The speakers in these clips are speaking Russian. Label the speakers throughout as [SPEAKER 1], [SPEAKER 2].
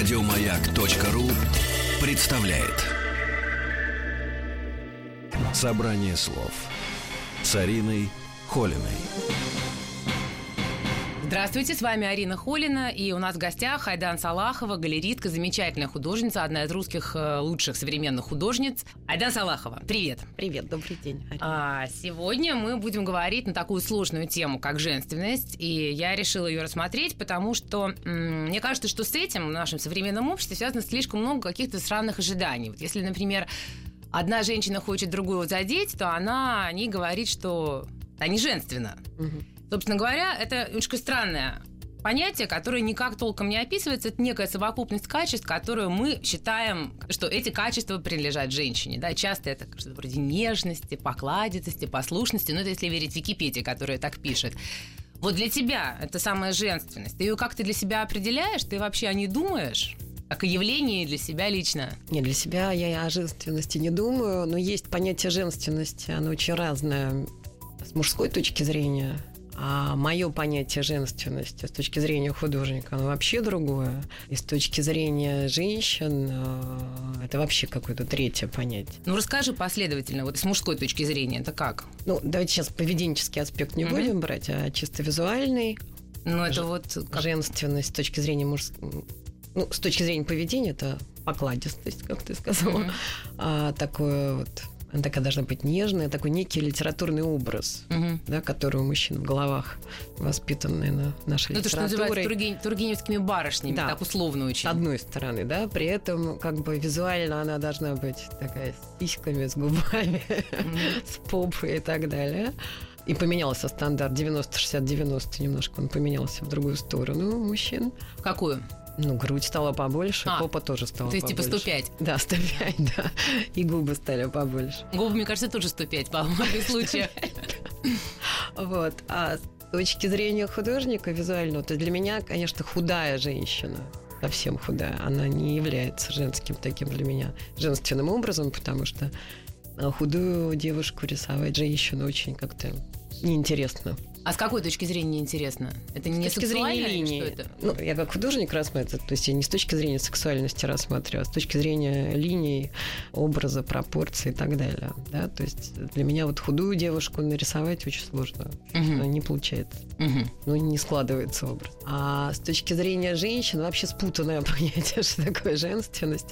[SPEAKER 1] Радиомаяк.ру представляет Собрание слов с Ариной Холиной.
[SPEAKER 2] Здравствуйте, с вами Арина Холина, и у нас в гостях Айдан Салахова, галеристка, замечательная художница, одна из русских э, лучших современных художниц. Айдан Салахова, привет.
[SPEAKER 3] Привет, добрый день.
[SPEAKER 2] А, сегодня мы будем говорить на такую сложную тему, как женственность, и я решила ее рассмотреть, потому что м- мне кажется, что с этим в нашем современном обществе связано слишком много каких-то странных ожиданий. Вот если, например, одна женщина хочет другую задеть, то она о ней говорит, что они женственно.
[SPEAKER 3] Угу.
[SPEAKER 2] Собственно говоря, это немножко странное понятие, которое никак толком не описывается. Это некая совокупность качеств, которую мы считаем, что эти качества принадлежат женщине. Да? Часто это что-то вроде нежности, покладистости, послушности. Ну, это если верить Википедии, которая так пишет. Вот для тебя это самая женственность. Ты ее как-то для себя определяешь? Ты вообще о ней думаешь? Как о явлении для себя лично?
[SPEAKER 3] Не, для себя я о женственности не думаю, но есть понятие женственности, оно очень разное с мужской точки зрения. А мое понятие женственности с точки зрения художника, оно вообще другое. И с точки зрения женщин э, это вообще какое-то третье понятие.
[SPEAKER 2] Ну, расскажи последовательно, вот с мужской точки зрения, это как?
[SPEAKER 3] Ну, давайте сейчас поведенческий аспект не
[SPEAKER 2] Мгм.
[SPEAKER 3] будем брать, а чисто визуальный.
[SPEAKER 2] Ну, это
[SPEAKER 3] Ж-
[SPEAKER 2] вот... как-
[SPEAKER 3] Женственность с точки зрения муж... Ну, с точки зрения поведения, это покладистость, как ты сказала.
[SPEAKER 2] Мгм.
[SPEAKER 3] А такое вот... Она такая должна быть нежная, такой некий литературный образ,
[SPEAKER 2] Мгм.
[SPEAKER 3] да, который у мужчин в головах воспитанный на нашей
[SPEAKER 2] Ну, это что
[SPEAKER 3] литературой.
[SPEAKER 2] называется турген- тургеневскими барышнями,
[SPEAKER 3] Да.
[SPEAKER 2] так условно очень.
[SPEAKER 3] С одной стороны, да, при этом как бы визуально она должна быть такая с сиськами, с губами, с попой и так далее. И поменялся стандарт 90-60-90 немножко, он поменялся в другую сторону у мужчин.
[SPEAKER 2] Какую?
[SPEAKER 3] Ну, грудь стала побольше,
[SPEAKER 2] А,
[SPEAKER 3] попа тоже стала
[SPEAKER 2] То есть типа
[SPEAKER 3] побольше.
[SPEAKER 2] 105.
[SPEAKER 3] Да, 105, да. И губы стали побольше.
[SPEAKER 2] Губы, мне кажется, тоже 105 по многих случаях.
[SPEAKER 3] Вот. А с точки зрения художника визуального, то для меня, конечно, худая женщина, совсем худая, она не является женским таким для меня женственным образом, потому что а, худую девушку рисовать женщину очень как-то неинтересно.
[SPEAKER 2] А с какой точки зрения интересно? Это не
[SPEAKER 3] с точки зрения линии.
[SPEAKER 2] что это?
[SPEAKER 3] Ну, я как художник рассматриваю, то есть я не с точки зрения сексуальности рассматриваю, а с точки зрения линий, образа, пропорций и так далее. Да? То есть для меня вот худую девушку нарисовать очень сложно. Ну, Не получается.
[SPEAKER 2] Мгм.
[SPEAKER 3] Ну, не складывается образ. А с точки зрения женщин вообще спутанное понятие, что такое женственность.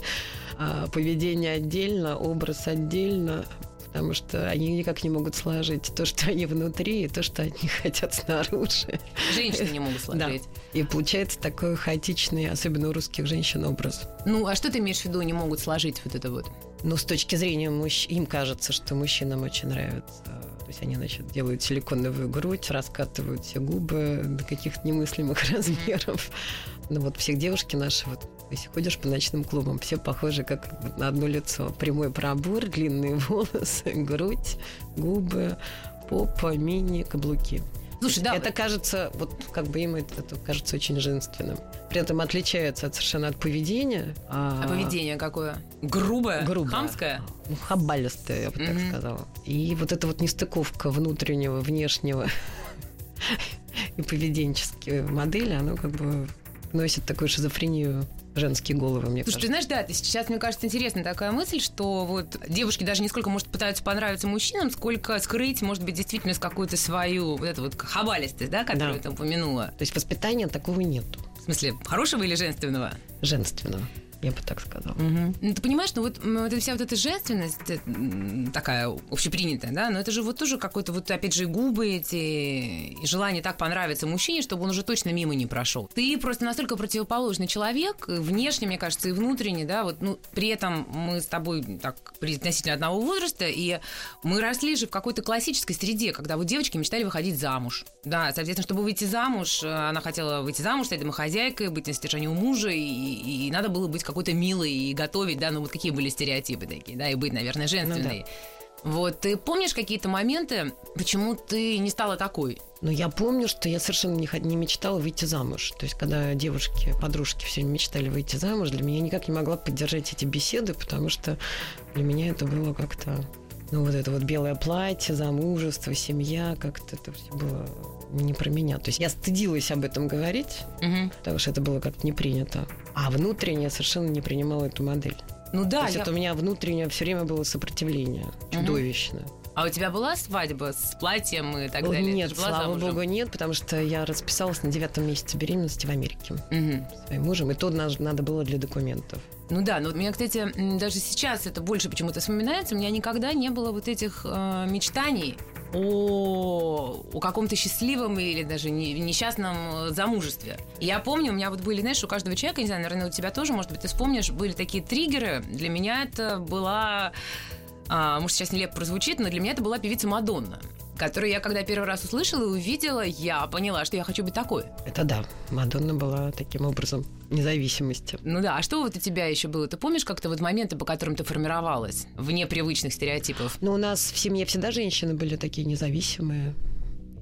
[SPEAKER 3] А поведение отдельно, образ отдельно, потому что они никак не могут сложить то, что они внутри, и то, что они хотят снаружи.
[SPEAKER 2] Женщины не могут сложить.
[SPEAKER 3] И получается такой хаотичный, особенно у русских женщин, образ.
[SPEAKER 2] Ну, а что ты имеешь в виду, не могут сложить вот это вот?
[SPEAKER 3] Но с точки зрения мужчин, им кажется, что мужчинам очень нравится. То есть они, значит, делают силиконовую грудь, раскатывают все губы до каких-то немыслимых размеров. Ну вот все девушки наши, вот, если ходишь по ночным клубам, все похожи как на одно лицо. Прямой пробор, длинные волосы, грудь, губы, попа, мини, каблуки.
[SPEAKER 2] Слушай, да,
[SPEAKER 3] Это кажется, вот как бы им это, это кажется очень женственным. При этом отличается от совершенно от поведения.
[SPEAKER 2] а поведение какое? Грубое?
[SPEAKER 3] Грубое.
[SPEAKER 2] Хамское?
[SPEAKER 3] Ну, хабалистая, я бы так
[SPEAKER 2] Мгм.
[SPEAKER 3] сказала. И вот эта вот нестыковка внутреннего, внешнего и поведенческие модели, оно как бы носит такую шизофрению женские головы, мне
[SPEAKER 2] Слушай, ты
[SPEAKER 3] кажется.
[SPEAKER 2] знаешь, да, ты сейчас, мне кажется, интересная такая мысль, что вот девушки даже не сколько, может, пытаются понравиться мужчинам, сколько скрыть, может быть, действительно какую-то свою вот эту вот хабалистость, да, которую
[SPEAKER 3] Да.
[SPEAKER 2] ты упомянула.
[SPEAKER 3] То есть воспитания такого нету,
[SPEAKER 2] В смысле, хорошего или женственного?
[SPEAKER 3] женственного, я бы так сказала.
[SPEAKER 2] Ну, ты понимаешь, ну вот, вот вся вот эта женственность э, такая общепринятая, да, но это же вот тоже какой-то вот, опять же, губы эти, и желание так понравиться мужчине, чтобы он уже точно мимо не прошел. Ты просто настолько противоположный человек, и внешне, мне кажется, и внутренне, да, вот, ну, при этом мы с тобой так относительно одного возраста, и мы росли же в какой-то классической среде, когда вот девочки мечтали выходить замуж. Да, соответственно, чтобы выйти замуж, э, она хотела выйти замуж, стать домохозяйкой, быть на содержании у мужа, и, и надо было быть какой-то милой и готовить, да, ну вот какие были стереотипы такие, да, и быть, наверное, женственной. Вот, ты помнишь какие-то моменты, почему ты не стала такой?
[SPEAKER 3] Но я помню, что я совершенно не, не мечтала выйти замуж. То есть, когда девушки, подружки все мечтали выйти замуж, для меня никак не могла поддержать эти беседы, потому что для меня это было как-то Ну, вот это вот белое платье, замужество, семья, как-то это все было не про меня. То есть я стыдилась об этом говорить,
[SPEAKER 2] Мгм.
[SPEAKER 3] потому что это было как-то не принято. А внутренне я совершенно не принимала эту модель.
[SPEAKER 2] Ну
[SPEAKER 3] То
[SPEAKER 2] да,
[SPEAKER 3] есть
[SPEAKER 2] я-
[SPEAKER 3] это у меня внутреннее все время было сопротивление чудовищное.
[SPEAKER 2] а у тебя была свадьба с платьем и так далее?
[SPEAKER 3] Нет, слава
[SPEAKER 2] замужем?
[SPEAKER 3] богу, нет, потому что я расписалась на девятом месяце беременности в Америке
[SPEAKER 2] Мгм.
[SPEAKER 3] своим мужем, и то надо было для документов.
[SPEAKER 2] Ну да, но у меня, кстати, даже сейчас это больше почему-то вспоминается. У меня никогда не было вот этих э, мечтаний о, о каком-то счастливом или даже не- несчастном э, замужестве. Я помню, у меня вот были, знаешь, у каждого человека, не знаю, наверное, у тебя тоже, может быть, ты вспомнишь, были такие триггеры. Для меня это была, а, может, сейчас нелепо прозвучит, но для меня это была певица Мадонна которую я когда первый раз услышала и увидела, я поняла, что я хочу быть такой.
[SPEAKER 3] Это да, Мадонна была таким образом независимости.
[SPEAKER 2] Ну да, а что вот у тебя еще было? Ты помнишь как-то вот моменты, по которым ты формировалась вне привычных стереотипов?
[SPEAKER 3] Но у нас в семье всегда женщины были такие независимые.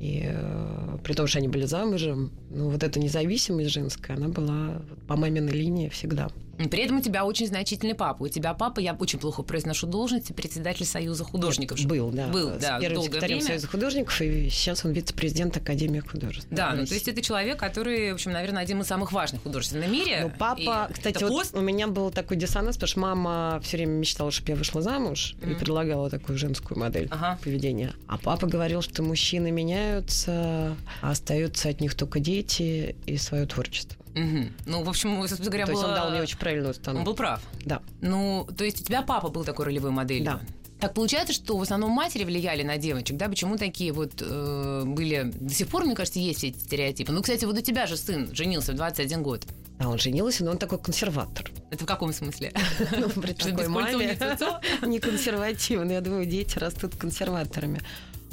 [SPEAKER 3] И э, при том, что они были замужем, ну вот эта независимость женская, она была по маминой линии всегда.
[SPEAKER 2] При этом у тебя очень значительный папа. У тебя папа, я очень плохо произношу должности, председатель Союза художников.
[SPEAKER 3] Был, да.
[SPEAKER 2] Был, да,
[SPEAKER 3] Первым секретарем
[SPEAKER 2] время.
[SPEAKER 3] Союза художников, и сейчас он вице-президент Академии художеств.
[SPEAKER 2] Да, ну то есть это человек, который, в общем, наверное, один из самых важных художеств в мире.
[SPEAKER 3] Ну, папа,
[SPEAKER 2] И
[SPEAKER 3] кстати, вот
[SPEAKER 2] пост.
[SPEAKER 3] у меня был такой диссонанс, потому что мама все время мечтала, чтобы я вышла замуж и
[SPEAKER 2] Мгм.
[SPEAKER 3] предлагала такую женскую модель
[SPEAKER 2] Ага.
[SPEAKER 3] поведения. А папа говорил, что мужчины меняются, а остаются от них только дети и свое творчество.
[SPEAKER 2] Мгм. Ну, в общем, собственно говоря,
[SPEAKER 3] То есть он
[SPEAKER 2] было-
[SPEAKER 3] дал мне очень правильную
[SPEAKER 2] Он
[SPEAKER 3] установку.
[SPEAKER 2] был прав.
[SPEAKER 3] Да.
[SPEAKER 2] Ну, то есть у тебя папа был такой ролевой моделью?
[SPEAKER 3] Да.
[SPEAKER 2] Так получается, что в основном матери влияли на девочек, да? Почему такие вот э, были... До сих пор, мне кажется, есть эти стереотипы. Ну, кстати, вот у тебя же сын женился в 21 год.
[SPEAKER 3] А он женился, но он такой консерватор.
[SPEAKER 2] Это в каком смысле?
[SPEAKER 3] Ну, при такой маме
[SPEAKER 2] не
[SPEAKER 3] консервативный. Я думаю, дети растут консерваторами.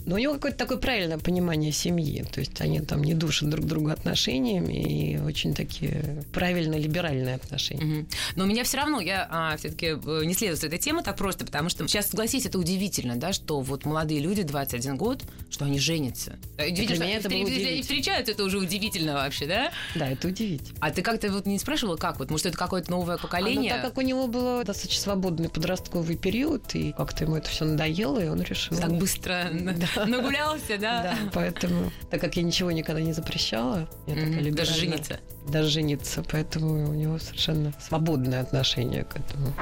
[SPEAKER 3] Но у него какое-то такое правильное понимание семьи. То есть они там не душат друг друга отношениями и очень такие правильно-либеральные отношения.
[SPEAKER 2] Мгм. Но у меня все равно, я все-таки не следую с этой темы так просто, потому что сейчас, согласись, это удивительно, да, что вот молодые люди, 21 год, что они женятся. Да, Удивительно, что
[SPEAKER 3] это
[SPEAKER 2] они
[SPEAKER 3] было
[SPEAKER 2] встр-
[SPEAKER 3] удивительно.
[SPEAKER 2] встречаются, это уже удивительно вообще, да?
[SPEAKER 3] Да, это удивительно.
[SPEAKER 2] А ты как-то вот не спрашивала, как вот, может, это какое-то новое
[SPEAKER 3] А, ну,
[SPEAKER 2] поколение?
[SPEAKER 3] так как у него был достаточно свободный подростковый период, и как-то ему это все надоело, и он решил...
[SPEAKER 2] Так быстро на- нагулялся, да?
[SPEAKER 3] Да, поэтому, так как я ничего никогда не запрещала, я такая.
[SPEAKER 2] Даже жениться.
[SPEAKER 3] Даже жениться, поэтому у него совершенно свободное отношение к этому.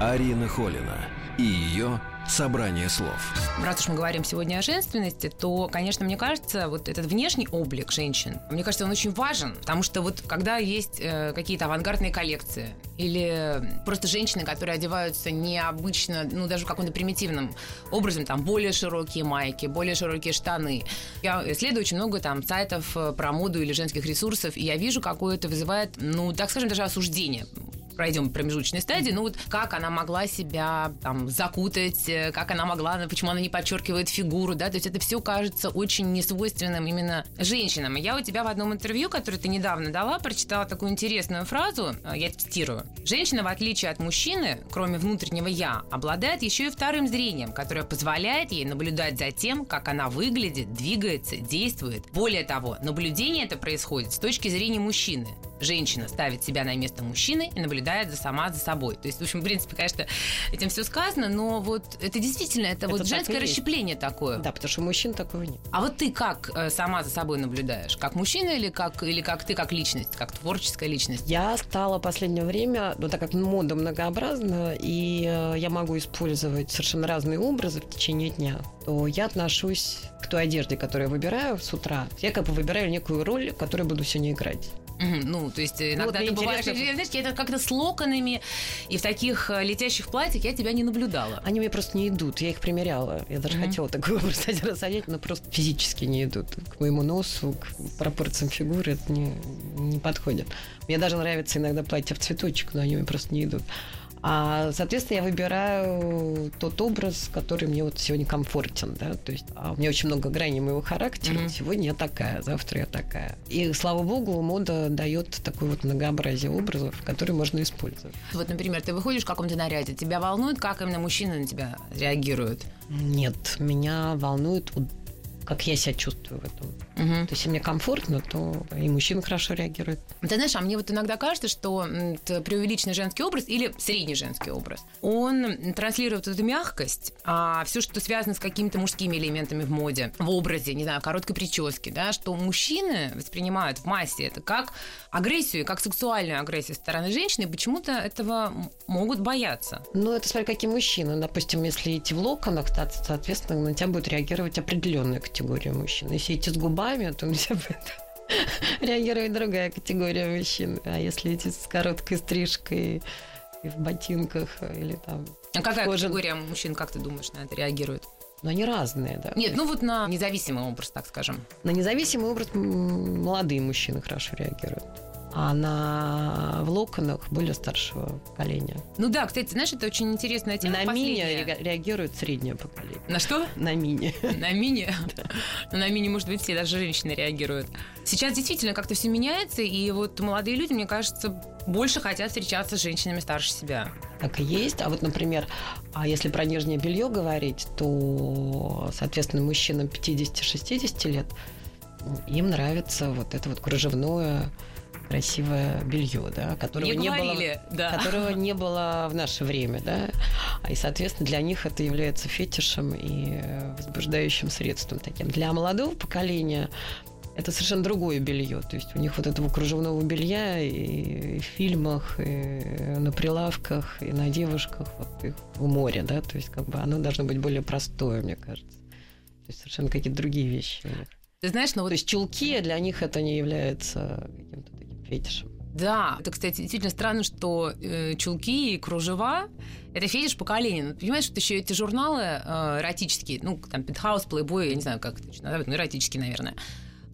[SPEAKER 1] Арина Холина и ее «Собрание слов».
[SPEAKER 2] Раз уж мы говорим сегодня о женственности, то, конечно, мне кажется, вот этот внешний облик женщин, мне кажется, он очень важен, потому что вот когда есть э, какие-то авангардные коллекции или просто женщины, которые одеваются необычно, ну, даже каким-то примитивным образом, там, более широкие майки, более широкие штаны. Я исследую очень много там сайтов э, про моду или женских ресурсов, и я вижу, какое это вызывает, ну, так скажем, даже осуждение пройдем промежуточной стадии, ну вот как она могла себя там закутать, э, как она могла, ну, почему она не подчеркивает фигуру, да, то есть это все кажется очень несвойственным именно женщинам. Я у тебя в одном интервью, которое ты недавно дала, прочитала такую интересную фразу, э, я цитирую. Женщина, в отличие от мужчины, кроме внутреннего «я», обладает еще и вторым зрением, которое позволяет ей наблюдать за тем, как она выглядит, двигается, действует. Более того, наблюдение это происходит с точки зрения мужчины. Женщина ставит себя на место мужчины и наблюдает за сама за собой. То есть, в общем, в принципе, конечно, этим все сказано, но вот это действительно, это,
[SPEAKER 3] Это
[SPEAKER 2] вот женское расщепление такое.
[SPEAKER 3] Да, потому что мужчин такого нет.
[SPEAKER 2] А вот ты как э, сама за собой наблюдаешь? Как мужчина или как, или как ты как личность, как творческая личность?
[SPEAKER 3] Я стала в последнее время, ну так как мода многообразна, и э, я могу использовать совершенно разные образы в течение дня, то я отношусь к той одежде, которую я выбираю с утра. Я как бы выбираю некую роль, которую буду сегодня играть.
[SPEAKER 2] Ну, то есть э, иногда
[SPEAKER 3] мне
[SPEAKER 2] ты бываешь, знаешь, я это как-то с локонами и в таких э, летящих платьях я тебя не наблюдала.
[SPEAKER 3] Они мне просто не идут. Я их примеряла. Я даже
[SPEAKER 2] Мгм.
[SPEAKER 3] хотела такой образ один раз одеть, но просто физически не идут. К моему носу, к пропорциям фигуры это не, не подходит. Мне даже нравится иногда платье в цветочек, но они мне просто не идут. А, соответственно, я выбираю тот образ, который мне вот сегодня комфортен, да, то есть а у меня очень много граней моего характера.
[SPEAKER 2] Мгм.
[SPEAKER 3] Сегодня я такая, завтра я такая. И, слава богу, мода дает такое вот многообразие образов, которые можно использовать.
[SPEAKER 2] Вот, например, ты выходишь в каком-то наряде, тебя волнует, как именно мужчины на тебя реагируют?
[SPEAKER 3] Нет, меня волнует, как я себя чувствую в этом.
[SPEAKER 2] Мгм.
[SPEAKER 3] То есть, если мне комфортно, то и мужчина хорошо реагирует.
[SPEAKER 2] Ты знаешь, а мне вот иногда кажется, что преувеличенный женский образ или средний женский образ, он транслирует эту мягкость, а все, что связано с какими-то мужскими элементами в моде, в образе, не знаю, короткой прически, да, что мужчины воспринимают в массе это как агрессию, как сексуальную агрессию со стороны женщины, и почему-то этого могут бояться.
[SPEAKER 3] Ну, это смотря какие мужчины. Допустим, если идти в локонах, то, соответственно, на тебя будет реагировать определенная категория мужчин. Если идти с губами, то на тебя будет реагировать другая категория мужчин. А если идти с короткой стрижкой и в ботинках или там...
[SPEAKER 2] А какая
[SPEAKER 3] Кожан-
[SPEAKER 2] категория мужчин, как ты думаешь, на это реагирует?
[SPEAKER 3] Но они разные, да.
[SPEAKER 2] Нет, ну вот на независимый образ, так скажем.
[SPEAKER 3] На независимый образ молодые мужчины хорошо реагируют. А на в локонах более старшего поколения.
[SPEAKER 2] Ну да, кстати, знаешь, это очень интересная тема.
[SPEAKER 3] на мини
[SPEAKER 2] последняя.
[SPEAKER 3] рега- реагирует среднее поколение.
[SPEAKER 2] На что?
[SPEAKER 3] На мини.
[SPEAKER 2] На мини? Ну, на мини, может быть, все, даже женщины реагируют. Сейчас действительно как-то все меняется, и вот молодые люди, мне кажется, больше хотят встречаться с женщинами старше себя.
[SPEAKER 3] Так и есть. А вот, например, а если про нижнее белье говорить, то, соответственно, мужчинам 50-60 лет им нравится вот это вот кружевное красивое белье, да, которого не
[SPEAKER 2] говорили,
[SPEAKER 3] было,
[SPEAKER 2] да.
[SPEAKER 3] которого не было в наше время, да, А и соответственно для них это является фетишем и э, возбуждающим средством таким. Для молодого поколения это совершенно другое белье. То есть у них вот этого кружевного белья и в фильмах, и на прилавках, и на девушках, вот их в море, да, то есть как бы оно должно быть более простое, мне кажется. То есть совершенно какие-то другие вещи у них.
[SPEAKER 2] Ты знаешь, ну вот
[SPEAKER 3] То есть чулки для них это не является каким-то фетишем.
[SPEAKER 2] Да, это, кстати, действительно странно, что э, чулки и кружева – это фетиш поколения. Понимаешь, что еще эти журналы э, эротические, ну, там, Penthouse, Playboy, я не знаю, как это точно называют, ну, эротические, наверное,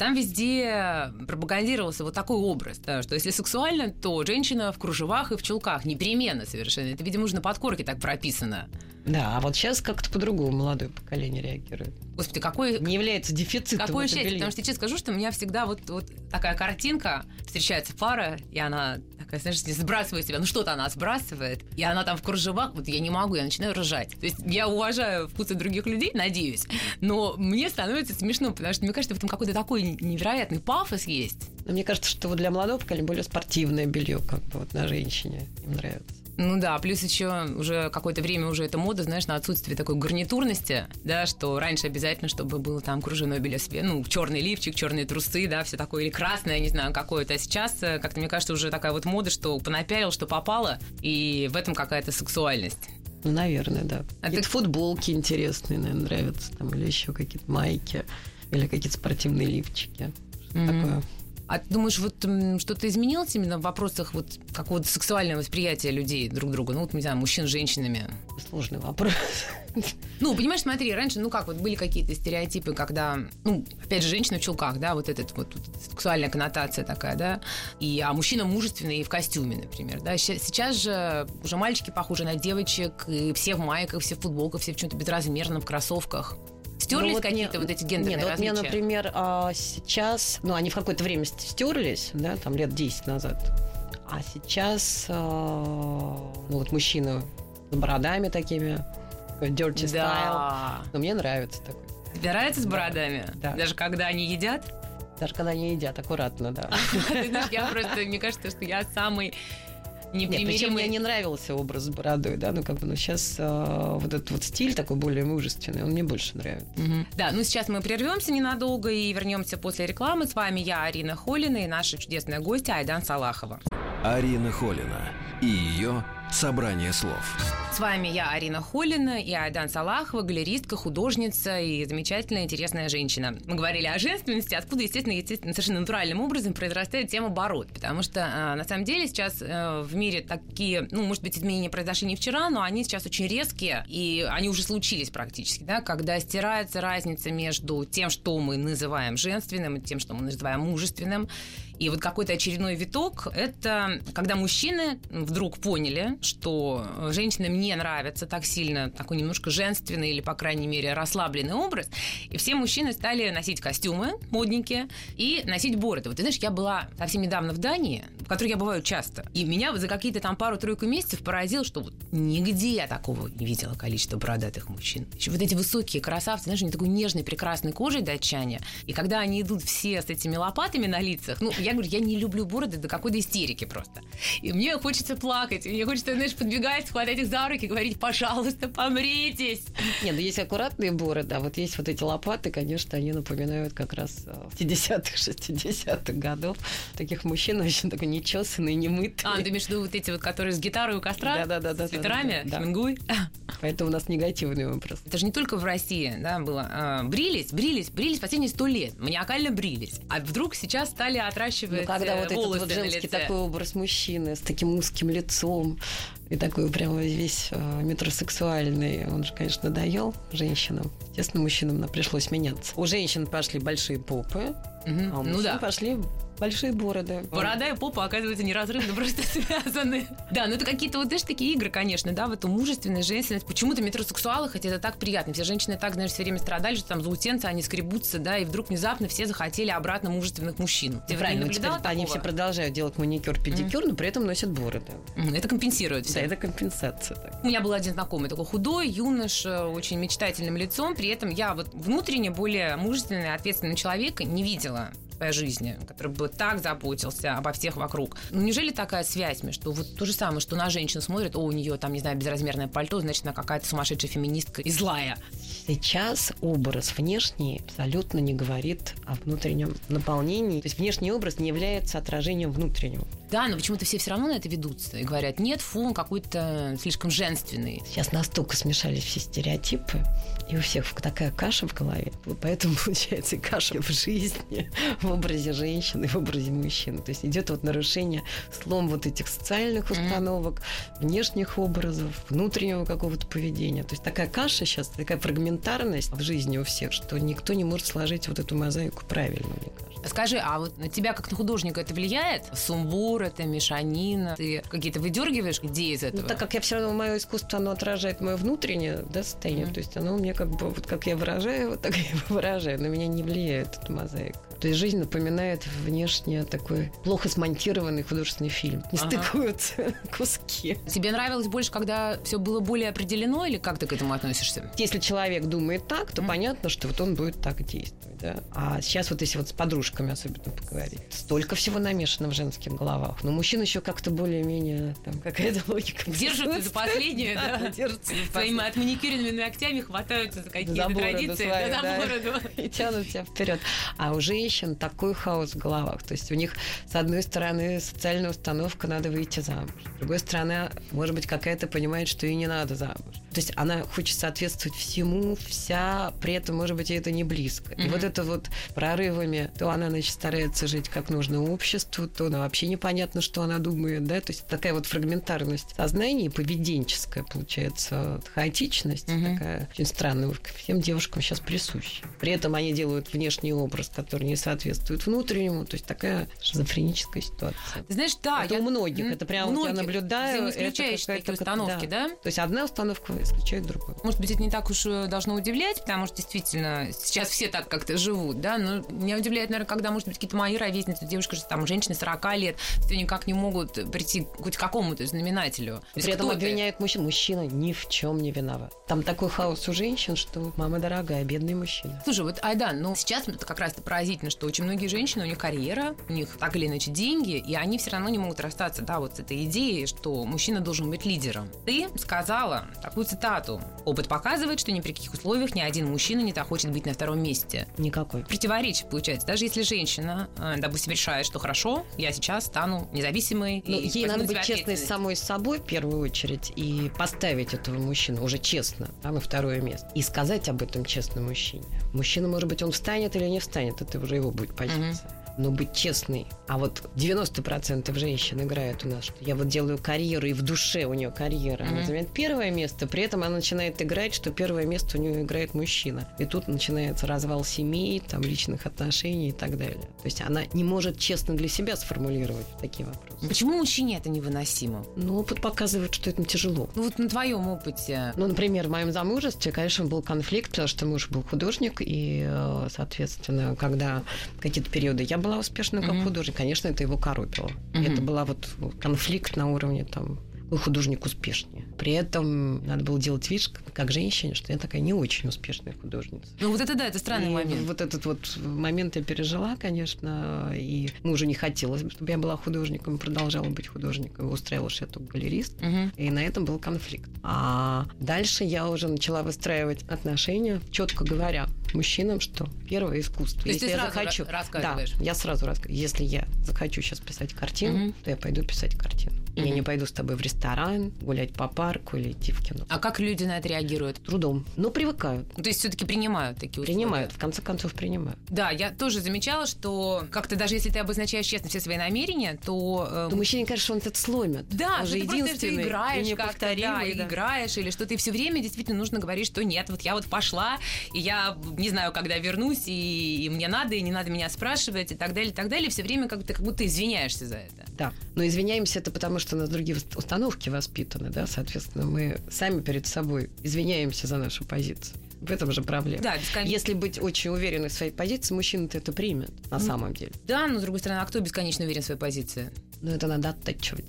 [SPEAKER 2] там везде пропагандировался вот такой образ, да, что если сексуально, то женщина в кружевах и в чулках, непременно совершенно. Это, видимо, уже на подкорке так прописано.
[SPEAKER 3] Да, а вот сейчас как-то по-другому молодое поколение реагирует.
[SPEAKER 2] Господи, какой,
[SPEAKER 3] Не является дефицитом
[SPEAKER 2] Какое счастье, потому что я тебе скажу, что у меня всегда вот, вот такая картинка, встречается пара, и она такая, знаешь, сбрасывает себя, ну что-то она сбрасывает, и она там в кружевах, вот я не могу, я начинаю ржать. То есть я уважаю вкусы других людей, надеюсь, но мне становится смешно, потому что мне кажется, в этом какой-то такой невероятный пафос есть.
[SPEAKER 3] Но мне кажется, что вот для молодого поколения более спортивное белье, как бы вот на женщине им нравится.
[SPEAKER 2] Ну да, плюс еще уже какое-то время уже эта мода, знаешь, на отсутствие такой гарнитурности, да, что раньше обязательно, чтобы было там кружевное белье, ну, черный лифчик, черные трусы, да, все такое, или красное, не знаю, какое-то. А сейчас, э, как-то, мне кажется, уже такая вот мода, что понапялил, что попало, и в этом какая-то сексуальность.
[SPEAKER 3] Ну, наверное, да.
[SPEAKER 2] А ты-
[SPEAKER 3] футболки интересные, наверное, нравятся, там, или еще какие-то майки, или какие-то спортивные лифчики. Что
[SPEAKER 2] Мгм.
[SPEAKER 3] такое?
[SPEAKER 2] А ты думаешь, вот что-то изменилось именно в вопросах вот какого-то сексуального восприятия людей друг друга? Ну, вот, не знаю, мужчин с женщинами.
[SPEAKER 3] Сложный вопрос.
[SPEAKER 2] Ну, понимаешь, смотри, раньше, ну как, вот были какие-то стереотипы, когда, ну, опять же, женщина в чулках, да, вот этот вот, вот сексуальная коннотация такая, да, и, а мужчина мужественный и в костюме, например, да. Сейчас же уже мальчики похожи на девочек, и все в майках, все в футболках, все в чем-то безразмерном, в кроссовках. Стерлись
[SPEAKER 3] вот
[SPEAKER 2] какие-то
[SPEAKER 3] мне-
[SPEAKER 2] вот эти гендерные
[SPEAKER 3] Нет, вот мне,
[SPEAKER 2] различия?
[SPEAKER 3] например, а, сейчас, ну, они в какое-то время ст- стерлись, да, там лет 10 назад. А сейчас, а, ну, вот мужчина с бородами такими, такой dirty style.
[SPEAKER 2] Да.
[SPEAKER 3] Но мне нравится такой.
[SPEAKER 2] Тебе нравится с бородами?
[SPEAKER 3] Да.
[SPEAKER 2] Даже когда они едят?
[SPEAKER 3] Даже когда они едят, аккуратно, да.
[SPEAKER 2] Я просто, мне кажется, что я самый
[SPEAKER 3] Нет, причем мне не нравился образ с бородой, да, ну как бы, ну сейчас вот этот вот стиль такой более мужественный, он мне больше нравится.
[SPEAKER 2] Мгм. Да, ну сейчас мы прервемся ненадолго и вернемся после рекламы. С вами я, Арина Холина, и наша чудесная гостья Айдан Салахова.
[SPEAKER 1] Арина Холина и ее «Собрание слов».
[SPEAKER 2] С вами я, Арина Холина, и Айдан Салахова, галеристка, художница и замечательная, интересная женщина. Мы говорили о женственности, откуда, естественно, естественно, совершенно натуральным образом произрастает тема бород. Потому что, а, на самом деле, сейчас э, в мире такие, ну, может быть, изменения произошли не вчера, но они сейчас очень резкие, и они уже случились практически, да, когда стирается разница между тем, что мы называем женственным, и тем, что мы называем мужественным. И вот какой-то очередной виток – это когда мужчины вдруг поняли, что женщинам не нравится так сильно такой немножко женственный или, по крайней мере, расслабленный образ. И все мужчины стали носить костюмы модненькие и носить бороды. Вот ты знаешь, я была совсем недавно в Дании, которой я бываю часто. И меня за какие-то там пару-тройку месяцев поразило, что вот нигде я такого не видела количества бородатых мужчин. Еще вот эти высокие красавцы, знаешь, они такой нежной, прекрасной кожей датчане. И когда они идут все с этими лопатами на лицах, ну, я говорю, я не люблю бороды до какой-то истерики просто. И мне хочется плакать, и мне хочется, знаешь, подбегать, хватать их за руки, говорить, пожалуйста, помритесь.
[SPEAKER 3] Не, ну есть аккуратные бороды, а вот есть вот эти лопаты, конечно, они напоминают как раз 50-х, э, 60-х годов. Таких мужчин очень такой нечесанный, немытый.
[SPEAKER 2] А, ты имеешь в виду вот эти вот, которые с гитарой у костра?
[SPEAKER 3] Да-да-да.
[SPEAKER 2] С ветрами? Да, Хемингуэй?
[SPEAKER 3] Поэтому у нас негативный вопрос.
[SPEAKER 2] Это же не только в России, да, было. А, брились, брились, брились последние сто лет. Маниакально брились. А вдруг сейчас стали отращивать
[SPEAKER 3] ну, когда вот
[SPEAKER 2] волосы
[SPEAKER 3] этот вот женский такой образ мужчины с таким узким лицом, и такой прямо весь э, метросексуальный. Он же, конечно, надоел женщинам. Естественно, мужчинам пришлось меняться. У женщин пошли большие попы,
[SPEAKER 2] Угу.
[SPEAKER 3] а у
[SPEAKER 2] ну
[SPEAKER 3] мужчин
[SPEAKER 2] да.
[SPEAKER 3] пошли большие бороды.
[SPEAKER 2] Борода и попа, оказывается, неразрывно просто связаны. Да, ну это какие-то вот, знаешь, такие игры, конечно, да, в эту мужественность, женственность. Почему-то метросексуалы, хотя это так приятно. Все женщины так, знаешь, все время страдали, что там заутенцы, они скребутся, да, и вдруг внезапно все захотели обратно мужественных мужчин. Ты
[SPEAKER 3] Правильно, теперь
[SPEAKER 2] наблюдала
[SPEAKER 3] они
[SPEAKER 2] такого?
[SPEAKER 3] все продолжают делать маникюр, педикюр, но при этом носят бороды.
[SPEAKER 2] Это компенсирует
[SPEAKER 3] Да,
[SPEAKER 2] все.
[SPEAKER 3] это компенсация. так.
[SPEAKER 2] У меня был один знакомый, такой худой, юноша, очень мечтательным лицом. При этом я вот внутренне более мужественный, ответственный человек не видела своей жизни, который бы так заботился обо всех вокруг. Ну, неужели такая связь между вот то же самое, что на женщину смотрят, о, у нее там, не знаю, безразмерное пальто, значит, она какая-то сумасшедшая феминистка и злая.
[SPEAKER 3] Сейчас образ внешний абсолютно не говорит о внутреннем наполнении. То есть внешний образ не является отражением внутреннего.
[SPEAKER 2] Да, но почему-то все все равно на это ведутся и говорят, нет, фу, он какой-то слишком женственный.
[SPEAKER 3] Сейчас настолько смешались все стереотипы, и у всех такая каша в голове. Поэтому получается и каша в жизни, в образе женщины, в образе мужчины. То есть идет вот нарушение, слом вот этих социальных установок, внешних образов, внутреннего какого-то поведения. То есть такая каша сейчас, такая фрагментарность в жизни у всех, что никто не может сложить вот эту мозаику правильно, мне кажется.
[SPEAKER 2] Скажи, а вот на тебя как на художника это влияет? Сумбур, это мешанина? Ты какие-то выдергиваешь идеи из этого?
[SPEAKER 3] Ну, так как я все равно мое искусство, оно отражает мое внутреннее да, состояние.
[SPEAKER 2] Мгм.
[SPEAKER 3] То есть оно мне как бы, вот как я выражаю, вот так я выражаю. На меня не влияет эта мозаика. То есть жизнь напоминает внешне такой плохо смонтированный художественный фильм. Не
[SPEAKER 2] Ага.
[SPEAKER 3] стыкуются куски.
[SPEAKER 2] Тебе нравилось больше, когда все было более определено, или как ты к этому относишься?
[SPEAKER 3] Если человек думает так, то
[SPEAKER 2] Мгм.
[SPEAKER 3] понятно, что вот он будет так действовать. Да? А сейчас вот если вот с подружками особенно поговорить, столько всего намешано в женских головах. Но мужчин еще как-то более-менее там какая-то логика.
[SPEAKER 2] Держатся за
[SPEAKER 3] присутствует.
[SPEAKER 2] последнее, да?
[SPEAKER 3] держатся
[SPEAKER 2] Своими отманикюренными ногтями хватаются за какие-то традиции, да, за бороду.
[SPEAKER 3] и тянут тебя вперед. А у женщин такой хаос в головах. То есть у них, с одной стороны, социальная установка, надо выйти замуж. С другой стороны, может быть, какая-то понимает, что ей не надо замуж. То есть она хочет соответствовать всему, вся, при этом, может быть, ей это не близко. И вот это вот прорывами, то она, значит, старается жить как нужно обществу, то она вообще непонятно, что она думает, да, то есть такая вот фрагментарность сознания поведенческая, получается, вот хаотичность
[SPEAKER 2] Мгм.
[SPEAKER 3] такая очень странная, всем девушкам сейчас присуща. При этом они делают внешний образ, который не соответствует внутреннему, то есть такая шизофреническая ситуация.
[SPEAKER 2] Ты знаешь, да.
[SPEAKER 3] это
[SPEAKER 2] я-
[SPEAKER 3] у многих, это прямо вот я
[SPEAKER 2] многих
[SPEAKER 3] наблюдаю. это
[SPEAKER 2] взаимоисключающие
[SPEAKER 3] какая-то
[SPEAKER 2] такие установки, да?
[SPEAKER 3] То есть одна установка исключает другую.
[SPEAKER 2] Может быть, это не так уж и должно удивлять, потому что действительно сейчас все так как-то живут, да, но меня удивляет, наверное, когда, может быть, какие-то мои ровесницы, девушка, же там, женщины 40 лет, все никак не могут прийти хоть к какому-то знаменателю. То есть
[SPEAKER 3] При этом обвиняют мужчин. Мужчина ни в чем не виноват. Там такой хаос у женщин, что мама дорогая, бедный мужчина.
[SPEAKER 2] Слушай, вот Айдан, ну сейчас это как раз-то поразительно, что очень многие женщины, у них карьера, у них так или иначе деньги, и они все равно не могут расстаться, да, вот с этой идеей, что мужчина должен быть лидером. Ты сказала такую цитату. Опыт показывает, что ни при каких условиях ни один мужчина не захочет быть на втором месте.
[SPEAKER 3] Никакой.
[SPEAKER 2] Противоречие получается. Даже если женщина, э, допустим, решает, что хорошо, я сейчас стану независимой.
[SPEAKER 3] Ну, ей надо быть честной с самой собой в первую очередь и поставить этого мужчину уже честно да, на второе место. И сказать об этом честно мужчине. Мужчина, может быть, он встанет или не встанет, это уже его будет позиция. Но быть честной. А вот 90% женщин играют у нас, что я вот делаю карьеру, и в душе у нее карьера. Она
[SPEAKER 2] Мгм.
[SPEAKER 3] занимает первое место, при этом она начинает играть, что первое место у нее играет мужчина. И тут начинается развал семей, там, личных отношений и так далее. То есть она не может честно для себя сформулировать такие вопросы.
[SPEAKER 2] Почему мужчине это невыносимо?
[SPEAKER 3] Ну, опыт показывает, что это тяжело.
[SPEAKER 2] Ну вот на твоем опыте.
[SPEAKER 3] Ну, например, в моем замужестве, конечно, был конфликт, потому что муж был художник, и, э, соответственно, когда какие-то периоды я была была успешна как художник. Конечно, это его коробило. Это была вот конфликт на уровне там вы художник успешнее. При этом надо было делать вид, как, женщине, что я такая не очень успешная художница.
[SPEAKER 2] Ну вот это да, это странный
[SPEAKER 3] И
[SPEAKER 2] момент.
[SPEAKER 3] Вот этот вот момент я пережила, конечно, и мужу не хотелось, чтобы я была художником, продолжала быть художником, устраивала, я только галерист.
[SPEAKER 2] Мгм.
[SPEAKER 3] И на этом был конфликт. А дальше я уже начала выстраивать отношения, четко говоря мужчинам, что первое искусство.
[SPEAKER 2] То есть
[SPEAKER 3] Если
[SPEAKER 2] ты
[SPEAKER 3] я
[SPEAKER 2] сразу
[SPEAKER 3] захочу, да, я сразу рассказываю. Если я захочу сейчас писать картину,
[SPEAKER 2] Мгм.
[SPEAKER 3] то я пойду писать картину. И Я не пойду с тобой в ресторан, гулять по парку или идти в кино.
[SPEAKER 2] А как люди на это реагируют?
[SPEAKER 3] Трудом. Но привыкают.
[SPEAKER 2] Ну, То есть все-таки принимают такие условия?
[SPEAKER 3] Принимают, в конце концов принимают.
[SPEAKER 2] Да, я тоже замечала, что как-то даже если ты обозначаешь честно все свои намерения, то... э,
[SPEAKER 3] То мужчине кажется, что он это сломит.
[SPEAKER 2] Да,
[SPEAKER 3] он же
[SPEAKER 2] ты
[SPEAKER 3] единственный
[SPEAKER 2] что играешь
[SPEAKER 3] и
[SPEAKER 2] как-то, да,
[SPEAKER 3] да.
[SPEAKER 2] играешь, или что ты все время действительно нужно говорить, что нет, вот я вот пошла, и я не знаю, когда вернусь, и, и мне надо, и не надо меня спрашивать, и так далее, и так далее. Все время как ты как будто извиняешься за это.
[SPEAKER 3] Да. Но извиняемся это потому, что у нас другие уст- установки воспитаны, да, соответственно, мы сами перед собой извиняемся за нашу позицию. В этом же проблема.
[SPEAKER 2] Да, бескон-
[SPEAKER 3] Если быть очень уверенной в своей позиции, мужчина-то это примет на самом деле.
[SPEAKER 2] да, но с другой стороны, а кто бесконечно уверен в своей позиции?
[SPEAKER 3] Но это надо оттачивать.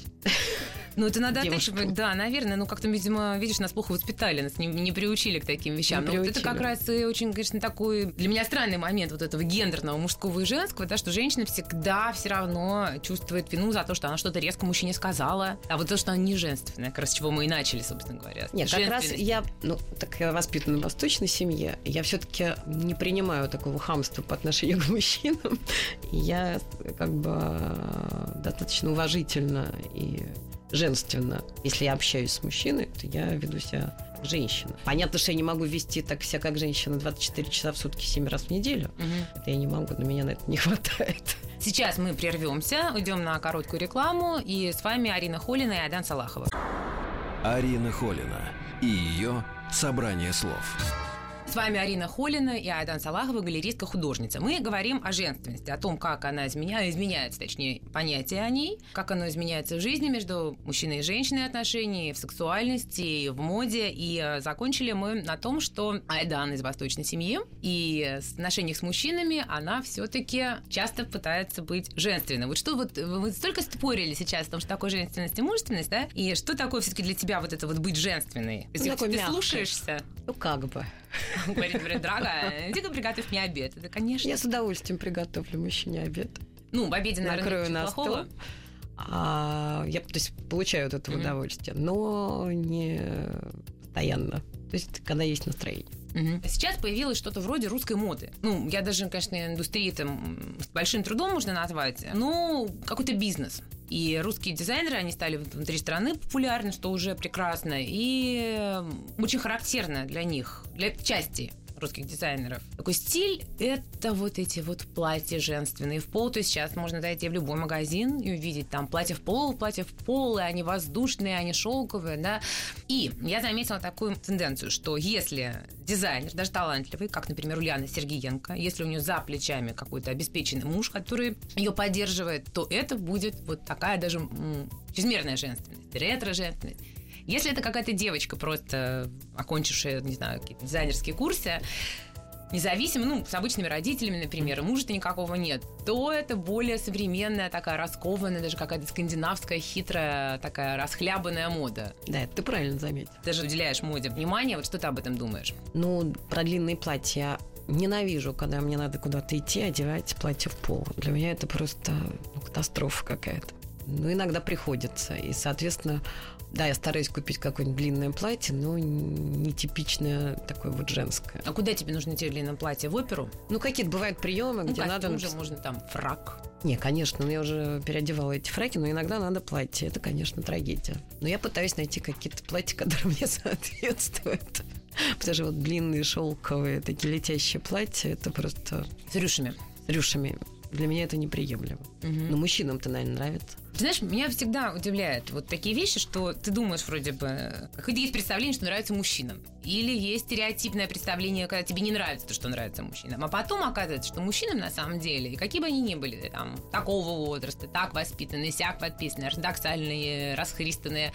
[SPEAKER 2] Ну, это надо
[SPEAKER 3] Девушку.
[SPEAKER 2] оттачивать, да, наверное. Ну, как-то, видимо, видишь, нас плохо воспитали, нас не, не приучили к таким вещам.
[SPEAKER 3] Не
[SPEAKER 2] Но вот это как раз и очень, конечно, такой для меня странный момент вот этого гендерного мужского и женского, да, что женщина всегда все равно чувствует вину за то, что она что-то резко мужчине сказала, а вот то, что она не женственная, как раз с чего мы и начали, собственно говоря.
[SPEAKER 3] Нет, как раз я, ну, так я воспитана в восточной семье, я все-таки не принимаю такого хамства по отношению к мужчинам. Я как бы э, достаточно уважительно и женственно. Если я общаюсь с мужчиной, то я веду себя женщина. Понятно, что я не могу вести так себя как женщина 24 часа в сутки, 7 раз в неделю.
[SPEAKER 2] Мгм.
[SPEAKER 3] Это я не могу, но меня на это не хватает.
[SPEAKER 2] Сейчас мы прервемся, уйдем на короткую рекламу, и с вами Арина Холина и Айдан Салахова.
[SPEAKER 1] Арина Холина и ее «Собрание слов».
[SPEAKER 2] С вами Арина Холина и Айдан Салахова, галеристка-художница. Мы говорим о женственности, о том, как она изменяет, изменяется, точнее, понятие о ней, как оно изменяется в жизни между мужчиной и женщиной отношений, в сексуальности, в моде. И э, закончили мы на том, что Айдан из восточной семьи, и в отношениях с мужчинами она все-таки часто пытается быть женственной. Вот что вот вы столько спорили сейчас о том, что такое женственность и мужественность, да? И что такое все-таки для тебя вот это вот быть женственной?
[SPEAKER 3] Ну,
[SPEAKER 2] ты
[SPEAKER 3] мягкой.
[SPEAKER 2] слушаешься?
[SPEAKER 3] Ну, как бы.
[SPEAKER 2] Говорит, говорит, дорогая, иди-ка приготовь мне обед. Это, конечно.
[SPEAKER 3] Я с удовольствием приготовлю мужчине обед.
[SPEAKER 2] Ну, в обеде, наверное,
[SPEAKER 3] накрою
[SPEAKER 2] ничего
[SPEAKER 3] на
[SPEAKER 2] плохого.
[SPEAKER 3] стол. А, я то есть, получаю от этого
[SPEAKER 2] Мгм.
[SPEAKER 3] удовольствие, но не постоянно. То есть, когда есть настроение.
[SPEAKER 2] Сейчас появилось что-то вроде русской моды. Ну, я даже, конечно, индустрии там с большим трудом можно назвать, но какой-то бизнес. И русские дизайнеры, они стали внутри страны популярны, что уже прекрасно. И э, очень характерно для них, для части русских дизайнеров. Такой стиль – это вот эти вот платья женственные в пол. То есть сейчас можно зайти в любой магазин и увидеть там платья в пол, платья в пол, и они воздушные, они шелковые, да. И я заметила такую тенденцию, что если дизайнер, даже талантливый, как, например, Ульяна Сергеенко, если у нее за плечами какой-то обеспеченный муж, который ее поддерживает, то это будет вот такая даже м, чрезмерная женственность, ретро-женственность. Если это какая-то девочка, просто окончившая, не знаю, какие-то дизайнерские курсы, независимо, ну, с обычными родителями, например, и мужа-то никакого нет, то это более современная, такая раскованная, даже какая-то скандинавская, хитрая, такая расхлябанная мода.
[SPEAKER 3] Да, это ты правильно заметил.
[SPEAKER 2] Ты же уделяешь моде внимание, вот что ты об этом думаешь?
[SPEAKER 3] Ну, про длинные платья ненавижу, когда мне надо куда-то идти, одевать платье в пол. Для меня это просто ну, катастрофа какая-то. Ну, иногда приходится. И, соответственно, да, я стараюсь купить какое-нибудь длинное платье, но нетипичное такое вот женское.
[SPEAKER 2] А куда тебе нужно идти в длинном платье? В оперу?
[SPEAKER 3] Ну, какие-то бывают приемы,
[SPEAKER 2] Ну,
[SPEAKER 3] где надо...
[SPEAKER 2] костюм же можно там, фрак.
[SPEAKER 3] Не, конечно, я уже переодевала эти фраки, но иногда надо платье. Это, конечно, трагедия. Но я пытаюсь найти какие-то платья, которые мне соответствуют. Потому что вот длинные шелковые такие летящие платья, это просто
[SPEAKER 2] С рюшами.
[SPEAKER 3] с рюшами. Для меня это неприемлемо.
[SPEAKER 2] Мгм.
[SPEAKER 3] Но мужчинам-то, наверное, нравится.
[SPEAKER 2] Ты знаешь, меня всегда удивляет вот такие вещи, что ты думаешь вроде бы, какое-то есть представление, что нравится мужчинам. Или есть стереотипное представление, когда тебе не нравится то, что нравится мужчинам. А потом оказывается, что мужчинам на самом деле, и какие бы они ни были, там, такого возраста, так воспитанные, сяк подписанные, ортодоксальные, расхристанные,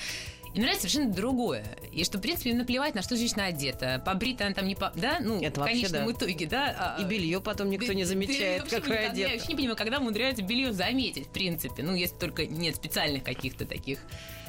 [SPEAKER 2] Им нравится совершенно другое. И что, в принципе, им наплевать, на что женщина одета. Побрита она там не по... Да? Ну,
[SPEAKER 3] Это
[SPEAKER 2] в
[SPEAKER 3] вообще
[SPEAKER 2] конечном
[SPEAKER 3] да.
[SPEAKER 2] итоге, да. а,
[SPEAKER 3] И белье потом никто не замечает,
[SPEAKER 2] да,
[SPEAKER 3] какое
[SPEAKER 2] не- Я вообще не понимаю, когда умудряются белье заметить, в принципе. Ну, если только нет специальных каких-то таких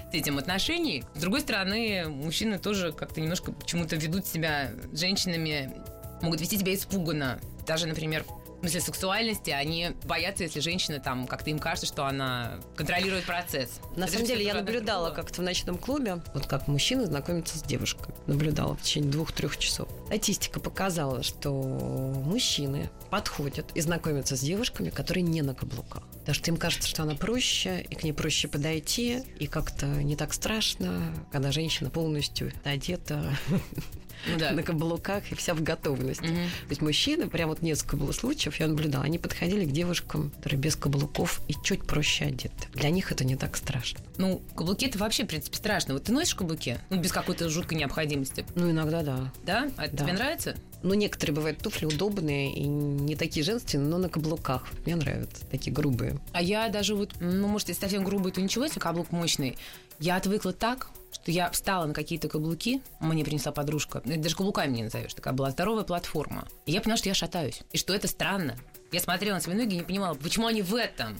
[SPEAKER 2] с этим отношений. С другой стороны, мужчины тоже как-то немножко почему-то ведут себя женщинами, могут вести себя испуганно. Даже, например, в смысле сексуальности, они боятся, если женщина там как-то им кажется, что она контролирует процесс.
[SPEAKER 3] На
[SPEAKER 2] Это
[SPEAKER 3] самом деле я наблюдала как-то в ночном клубе, вот как мужчина знакомится с девушкой. Наблюдала в течение двух-трех часов. Статистика показала, что мужчины подходят и знакомятся с девушками, которые не на каблуках. Потому что им кажется, что она проще, и к ней проще подойти, и как-то не так страшно, когда женщина полностью одета
[SPEAKER 2] Ну да.
[SPEAKER 3] на каблуках и вся в готовности.
[SPEAKER 2] Мгм.
[SPEAKER 3] То есть мужчины, прям вот несколько было случаев, я наблюдала, они подходили к девушкам, которые без каблуков и чуть проще одеты. Для них это не так страшно.
[SPEAKER 2] Ну, каблуки это вообще, в принципе, страшно. Вот ты носишь каблуки? Ну, без какой-то жуткой необходимости.
[SPEAKER 3] Ну, иногда да.
[SPEAKER 2] Да? А
[SPEAKER 3] Да.
[SPEAKER 2] тебе нравится?
[SPEAKER 3] Ну, некоторые бывают туфли удобные и не такие женственные, но на каблуках. Мне нравятся такие грубые.
[SPEAKER 2] А я даже вот, ну, может, если совсем грубый, то ничего, если каблук мощный. Я отвыкла так, что я встала на какие-то каблуки, мне принесла подружка, ну, даже каблуками не назовешь, такая была здоровая платформа. И я поняла, что я шатаюсь, и что это странно. Я смотрела на свои ноги и не понимала, почему они в этом.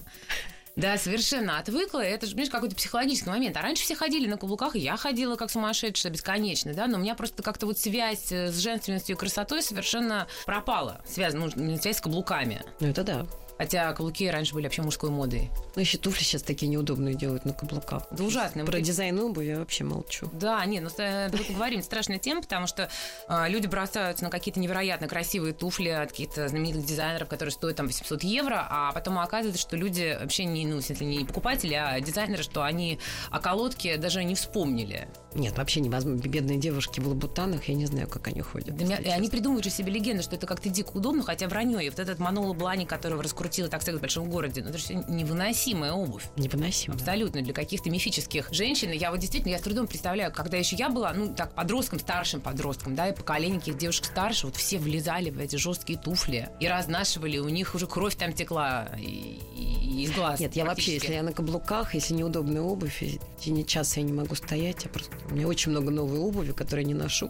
[SPEAKER 2] Да, совершенно отвыкла. Это же, понимаешь, какой-то психологический момент. А раньше все ходили на каблуках, я ходила как сумасшедшая бесконечно, да, но у меня просто как-то вот связь э, с женственностью и красотой совершенно пропала. Связь, ну, связь с каблуками.
[SPEAKER 3] Ну, это да.
[SPEAKER 2] Хотя каблуки раньше были вообще мужской модой.
[SPEAKER 3] Ну, еще туфли сейчас такие неудобные делают на каблуках.
[SPEAKER 2] Да ужасно.
[SPEAKER 3] Про дизайн обуви я вообще молчу.
[SPEAKER 2] Да, нет, ну э, давай поговорим. Страшная тема, потому что э, люди бросаются на какие-то невероятно красивые туфли от каких-то знаменитых дизайнеров, которые стоят там 800 евро, а потом оказывается, что люди вообще не, ну, смысле, не покупатели, а дизайнеры, что они о колодке даже не вспомнили.
[SPEAKER 3] Нет, вообще невозможно. Бедные девушки в лабутанах, я не знаю, как они ходят.
[SPEAKER 2] Да меня- и они придумывают же себе легенду, что это как-то дико удобно, хотя вранье. И вот этот Манола Блани, которого раскрутила так секс в большом городе, ну, это же невыносимая обувь.
[SPEAKER 3] Невыносимо. да.
[SPEAKER 2] Абсолютно, для каких-то мифических женщин. Я вот действительно, я с трудом представляю, когда еще я была, ну, так, подростком, старшим подростком, да, и поколение каких девушек старше, вот все влезали в эти жесткие туфли и разнашивали, у них уже кровь там текла и, и- из глаз.
[SPEAKER 3] Нет, я вообще, если я на каблуках, если неудобная обувь, и в течение часа я не могу стоять, я просто... У меня очень много новой обуви, которую я не ношу,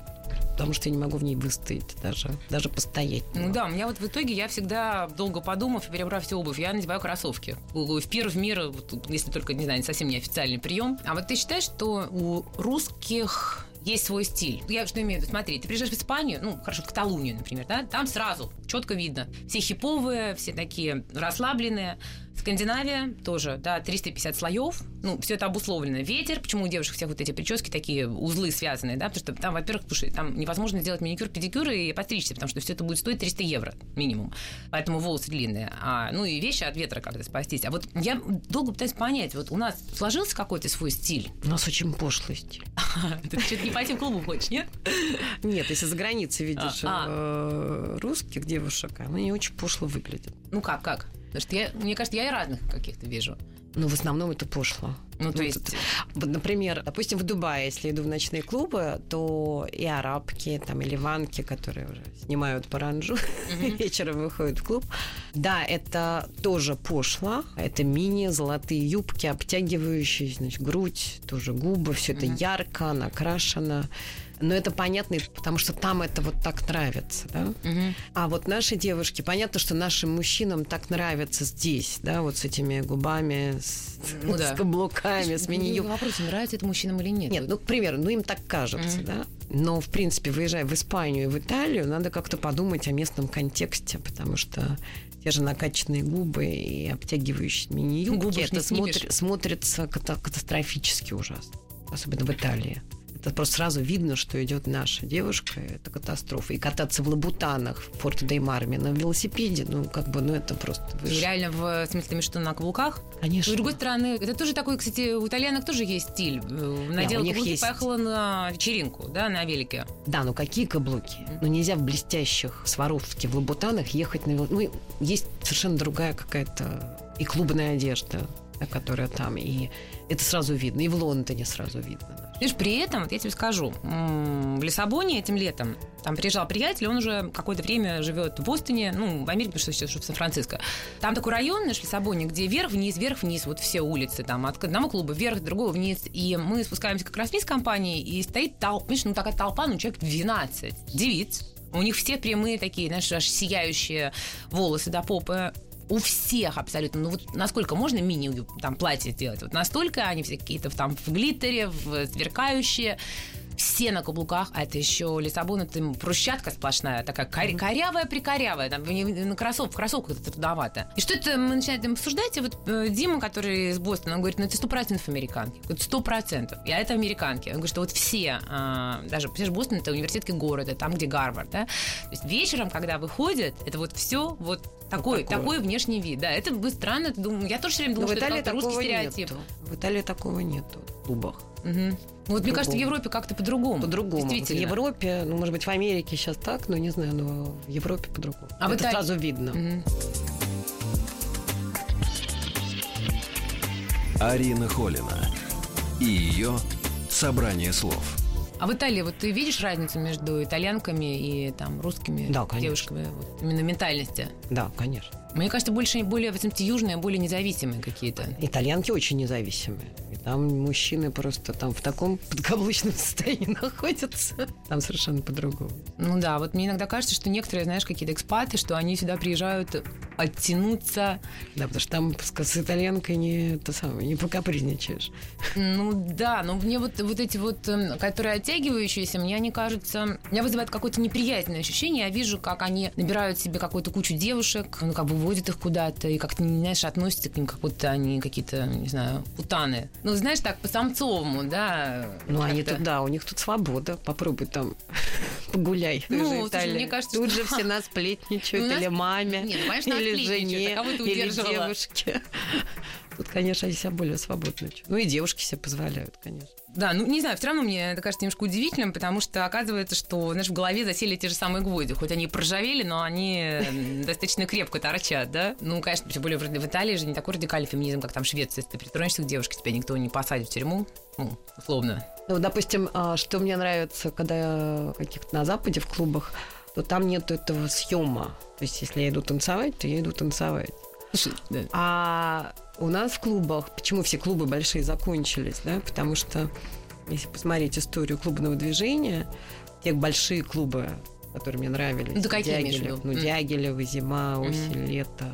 [SPEAKER 3] потому что я не могу в ней выстоять даже, даже постоять. не
[SPEAKER 2] Ну да, у меня вот в итоге я всегда, долго подумав и перебрав всю обувь, я надеваю кроссовки. В пир в мир, если только, не знаю, совсем неофициальный прием. А вот ты считаешь, что у русских есть свой стиль. Я что имею в виду? Смотри, ты приезжаешь в Испанию, ну, хорошо, в Каталунию, например, да, там сразу четко видно. Все хиповые, все такие расслабленные. Скандинавия тоже, да, 350 слоев. Ну, все это обусловлено. Ветер, почему у девушек всех вот эти прически такие узлы связанные, да, потому что там, во-первых, слушай, там невозможно сделать маникюр, педикюр и постричься, потому что все это будет стоить 300 евро минимум. Поэтому волосы длинные. А, ну и вещи от ветра как-то спастись. А вот я долго пытаюсь понять, вот у нас сложился какой-то свой стиль?
[SPEAKER 3] У нас очень пошлый стиль.
[SPEAKER 2] Ты что-то не по тем клубу хочешь, нет?
[SPEAKER 3] Нет, если за границей видишь
[SPEAKER 2] А,
[SPEAKER 3] э, русских девушек, они очень пошло выглядят.
[SPEAKER 2] Ну как, как? Потому что я, мне кажется, я и разных каких-то вижу.
[SPEAKER 3] Но в основном это пошло.
[SPEAKER 2] Ну, то
[SPEAKER 3] Ну,
[SPEAKER 2] есть...
[SPEAKER 3] Вот, например, допустим, в Дубае, если иду в ночные клубы, то и арабки, там, и ливанки, которые уже снимают паранджу, вечером выходят в клуб. Да, это тоже пошло. Это мини, золотые юбки, обтягивающие, значит, грудь, тоже губы, все это ярко, накрашено. Но это понятно, потому что там это вот так нравится, да?
[SPEAKER 2] Мгм.
[SPEAKER 3] А вот наши девушки, понятно, что нашим мужчинам так нравится здесь, да, вот с этими губами, с,
[SPEAKER 2] Ну да.
[SPEAKER 3] с каблуками, с мини
[SPEAKER 2] Ну, Вопрос, нравится это мужчинам или нет?
[SPEAKER 3] Нет, ну, к примеру, ну им так кажется,
[SPEAKER 2] Мгм.
[SPEAKER 3] да. Но, в принципе, выезжая в Испанию и в Италию, надо как-то подумать о местном контексте, потому что те же накачанные губы и обтягивающие мини-юбки, это смотри- смотрится ката- катастрофически ужасно, особенно в Италии. Это просто сразу видно, что идет наша девушка, это катастрофа. И кататься в Лабутанах, в Форте дей Марме на велосипеде, ну, как бы, ну, это просто выше.
[SPEAKER 2] Реально, в смысле, что, на каблуках?
[SPEAKER 3] Конечно.
[SPEAKER 2] С другой стороны, это тоже такой, кстати, у итальянок тоже есть стиль. Э, Надела
[SPEAKER 3] них
[SPEAKER 2] каблуки,
[SPEAKER 3] есть.
[SPEAKER 2] поехала на вечеринку, да, на велике.
[SPEAKER 3] Да, ну какие каблуки? Ну нельзя в блестящих Сваровске, в Лабутанах ехать на велосипеде. Ну, есть совершенно другая какая-то и клубная одежда, да, которая там, и это сразу видно. И в Лондоне сразу видно.
[SPEAKER 2] Видишь, при этом, вот я тебе скажу, в Лиссабоне этим летом там приезжал приятель, он уже какое-то время живет в Бостоне, ну, в Америке, потому что сейчас в Сан-Франциско. Там такой район, наш Лиссабоне, где вверх-вниз, вверх-вниз, вот все улицы, там, от одного клуба вверх, другого вниз. И мы спускаемся как раз вниз компании, и стоит толпа, видишь, ну, такая толпа, ну, человек 12 девиц, у них все прямые такие, знаешь, аж сияющие волосы до попы у всех абсолютно. Ну вот насколько можно мини там платье сделать? Вот настолько они все какие-то там в глиттере, в сверкающие все на каблуках, а это еще Лиссабон, это брусчатка сплошная, такая корявая-прикорявая, там на кроссов, в кроссовках это трудновато. И что это мы начинаем обсуждать, и вот э, Дима, который из Бостона, он говорит, ну это сто процентов американки. Сто процентов. Я это американки. Он говорит, что вот все, а, даже, потому Бостон это университетский город, это там, где Гарвард, да? То есть вечером, когда выходят, это вот все вот такой, вот такой внешний вид, да. Это бы странно, думаю, я тоже все время думала, что это русский стереотип.
[SPEAKER 3] Нету. В Италии такого нет в клубах.
[SPEAKER 2] Угу. Ну, вот мне кажется, в Европе как-то по-другому.
[SPEAKER 3] По-другому. Вот в Европе, ну, может быть, в Америке сейчас так, но не знаю, но в Европе по-другому. А Это Италии... сразу видно. Угу.
[SPEAKER 1] Арина Холина и ее собрание слов.
[SPEAKER 2] А в Италии вот ты видишь разницу между итальянками и там русскими да, девушками вот, именно ментальности?
[SPEAKER 3] Да, конечно.
[SPEAKER 2] Мне кажется, больше более, в смысле, южные, более независимые какие-то.
[SPEAKER 3] Итальянки очень независимые. И там мужчины просто там в таком подкаблучном состоянии находятся. Там совершенно по-другому.
[SPEAKER 2] Ну да, вот мне иногда кажется, что некоторые, знаешь, какие-то экспаты, что они сюда приезжают оттянуться.
[SPEAKER 3] Да, потому что там с итальянкой не, то самое, не покапризничаешь.
[SPEAKER 2] Ну да, но мне вот, вот эти вот, эм, которые оттягивающиеся, мне они кажутся... Меня вызывает какое-то неприязненное ощущение. Я вижу, как они набирают себе какую-то кучу девушек, ну как бы водят их куда-то и как-то, знаешь, относятся к ним, как будто они какие-то, не знаю, путаны. Ну, знаешь, так, по-самцовому, да.
[SPEAKER 3] Ну, они тут, да, у них тут свобода. Попробуй там погуляй.
[SPEAKER 2] Ну, слушай, мне кажется,
[SPEAKER 3] Тут что... же все нас сплетничают, или маме, Нет, ну, конечно, или жене, а или девушке. Тут, конечно, они себя более свободно. Ну и девушки себе позволяют, конечно.
[SPEAKER 2] Да, ну не знаю, все равно мне это кажется немножко удивительным, потому что оказывается, что, знаешь, в голове засели те же самые гвозди. Хоть они проржавели, но они достаточно крепко торчат, да? Ну, конечно, тем более в Италии же не такой радикальный феминизм, как там в Швеции. Если ты притронешься к девушке, тебя никто не посадит в тюрьму, ну, условно.
[SPEAKER 3] Ну, допустим, а, что мне нравится, когда я каких-то на Западе в клубах, то там нет этого съема. То есть, если я иду танцевать, то я иду танцевать. да. А у нас в клубах, почему все клубы большие закончились, да, потому что если посмотреть историю клубного движения, те большие клубы, которые мне нравились,
[SPEAKER 2] ну, да
[SPEAKER 3] Дягилев, ну, Дягилева, Зима, Осень, mm. Лето,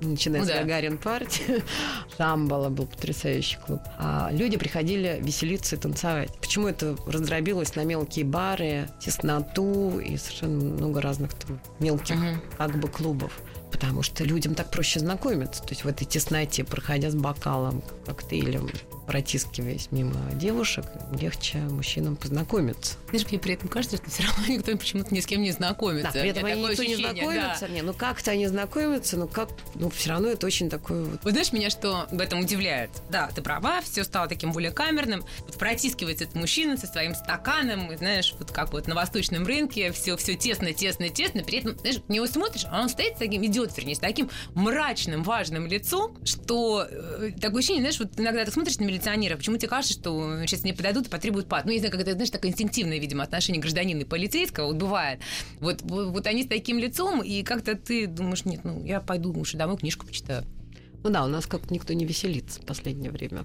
[SPEAKER 3] начиная ну, с да. Гагарин партии, Шамбала был потрясающий клуб. А люди приходили веселиться и танцевать. Почему это раздробилось на мелкие бары, тесноту и совершенно много разных там мелких угу. как бы клубов? Потому что людям так проще знакомиться. То есть в этой тесноте, проходя с бокалом, коктейлем, протискиваясь мимо девушек, легче мужчинам познакомиться.
[SPEAKER 2] Знаешь, мне при этом кажется, что все равно никто почему-то ни с кем не знакомится.
[SPEAKER 3] Да, при этом они никто не знакомится. Да. Не, ну как-то они знакомятся, но как, ну все равно это очень такое вот...
[SPEAKER 2] Вы знаешь, меня что в этом удивляет? Да, ты права, все стало таким более камерным. Вот протискивается этот мужчина со своим стаканом, и, знаешь, вот как вот на восточном рынке, все, все тесно, тесно, тесно. При этом, знаешь, на него смотришь, а он стоит с таким, идет, вернее, с таким мрачным, важным лицом, что э, такое ощущение, знаешь, вот иногда ты смотришь на милиционера, почему тебе кажется, что сейчас не подойдут и потребуют пад? Ну, не знаю, как это, знаешь, такое инстинктивное, видимо, отношение гражданина и полицейского, вот бывает. Вот, вот, вот они с таким лицом, и как-то ты думаешь, нет, ну, я пойду лучше домой книжку почитаю.
[SPEAKER 3] Ну да, у нас как-то никто не веселится в последнее время.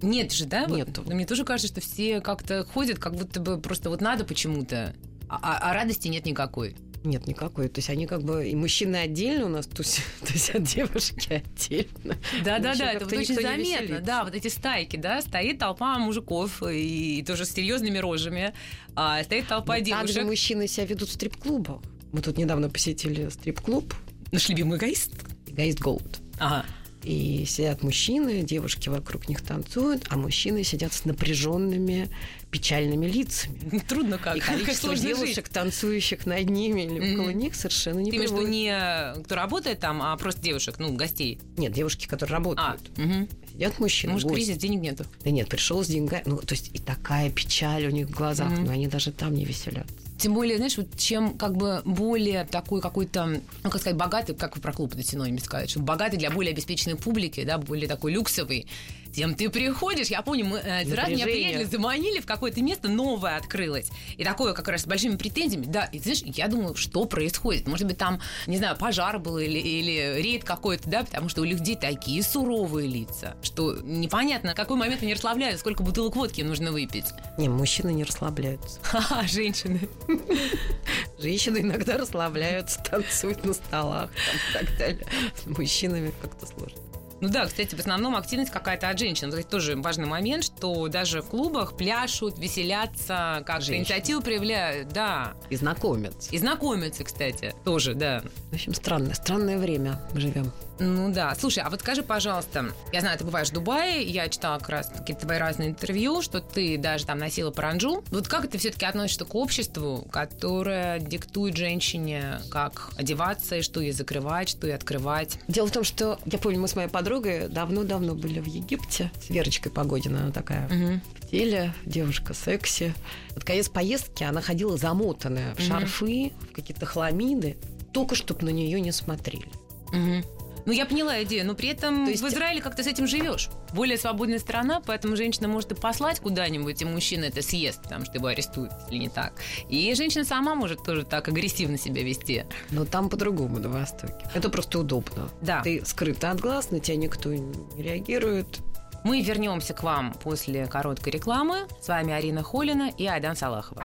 [SPEAKER 2] Нет же, да?
[SPEAKER 3] Нет.
[SPEAKER 2] Вот, мне тоже кажется, что все как-то ходят, как будто бы просто вот надо почему-то, а, а, а радости нет никакой.
[SPEAKER 3] Нет, никакой. То есть они как бы и мужчины отдельно у нас тусят, девушки отдельно.
[SPEAKER 2] Да, да, да, это вот очень заметно. Да, вот эти стайки, да, стоит толпа мужиков и, тоже с серьезными рожами, а стоит толпа Но девушек.
[SPEAKER 3] Также мужчины себя ведут в стрип-клубах. Мы тут недавно посетили стрип-клуб.
[SPEAKER 2] Наш любимый эгоист?
[SPEAKER 3] Эгоист Голд.
[SPEAKER 2] Ага.
[SPEAKER 3] И сидят мужчины, девушки вокруг них танцуют, а мужчины сидят с напряженными печальными лицами.
[SPEAKER 2] Трудно как.
[SPEAKER 3] И количество как девушек, жить. танцующих над ними или mm-hmm. около них, совершенно не
[SPEAKER 2] Ты имеешь в виду не кто работает там, а просто девушек, ну, гостей?
[SPEAKER 3] Нет, девушки, которые работают.
[SPEAKER 2] А, угу.
[SPEAKER 3] Сидят мужчины.
[SPEAKER 2] Может, кризис, денег нету?
[SPEAKER 3] Да нет, пришел с деньгами. Ну, то есть и такая печаль у них в глазах, mm-hmm. но они даже там не веселятся.
[SPEAKER 2] Тем более, знаешь, вот чем как бы более такой какой-то, ну, как сказать, богатый, как вы про клуб это синоним сказать, что богатый для более обеспеченной публики, да, более такой люксовый, тем ты приходишь. Я помню, мы один раз меня приятели заманили в какое-то место, новое открылось. И такое как раз с большими претензиями. Да, и знаешь, я думаю, что происходит? Может быть, там, не знаю, пожар был или, или рейд какой-то, да, потому что у людей такие суровые лица, что непонятно, какой момент они расслабляются, сколько бутылок водки нужно выпить.
[SPEAKER 3] Не, мужчины не расслабляются.
[SPEAKER 2] Ха-ха, женщины.
[SPEAKER 3] Женщины иногда расслабляются, танцуют на столах там, и так далее. С мужчинами как-то сложно.
[SPEAKER 2] Ну да, кстати, в основном активность какая-то от женщин. Это тоже важный момент, что даже в клубах пляшут, веселятся, как-то
[SPEAKER 3] Женщины.
[SPEAKER 2] инициативу проявляют, да.
[SPEAKER 3] И знакомятся.
[SPEAKER 2] И знакомятся, кстати, тоже, да.
[SPEAKER 3] В общем, странное, странное время мы живем.
[SPEAKER 2] Ну да. Слушай, а вот скажи, пожалуйста, я знаю, ты бываешь в Дубае, я читала как раз какие-то твои разные интервью, что ты даже там носила паранджу. Вот как ты все-таки относишься к обществу, которое диктует женщине, как одеваться, и что ей закрывать, что ей открывать?
[SPEAKER 3] Дело в том, что я помню, мы с моей подругой давно-давно были в Египте с Верочкой Погодиной, она такая
[SPEAKER 2] Мгм.
[SPEAKER 3] в теле, девушка секси. Под конец поездки она ходила замотанная в
[SPEAKER 2] Мгм.
[SPEAKER 3] шарфы, в какие-то хламиды, только чтобы на нее не смотрели.
[SPEAKER 2] Мгм. Ну, я поняла идею, но при этом
[SPEAKER 3] То есть-
[SPEAKER 2] в Израиле как ты с этим живешь. Более свободная страна, поэтому женщина может и послать куда-нибудь, и мужчина это съест, потому что его арестуют, если не так. И женщина сама может тоже так агрессивно себя вести.
[SPEAKER 3] Но там по-другому на Востоке. Это просто удобно.
[SPEAKER 2] Да.
[SPEAKER 3] Ты скрыта от глаз, на тебя никто не реагирует.
[SPEAKER 2] Мы вернемся к вам после короткой рекламы. С вами Арина Холина и Айдан Салахова.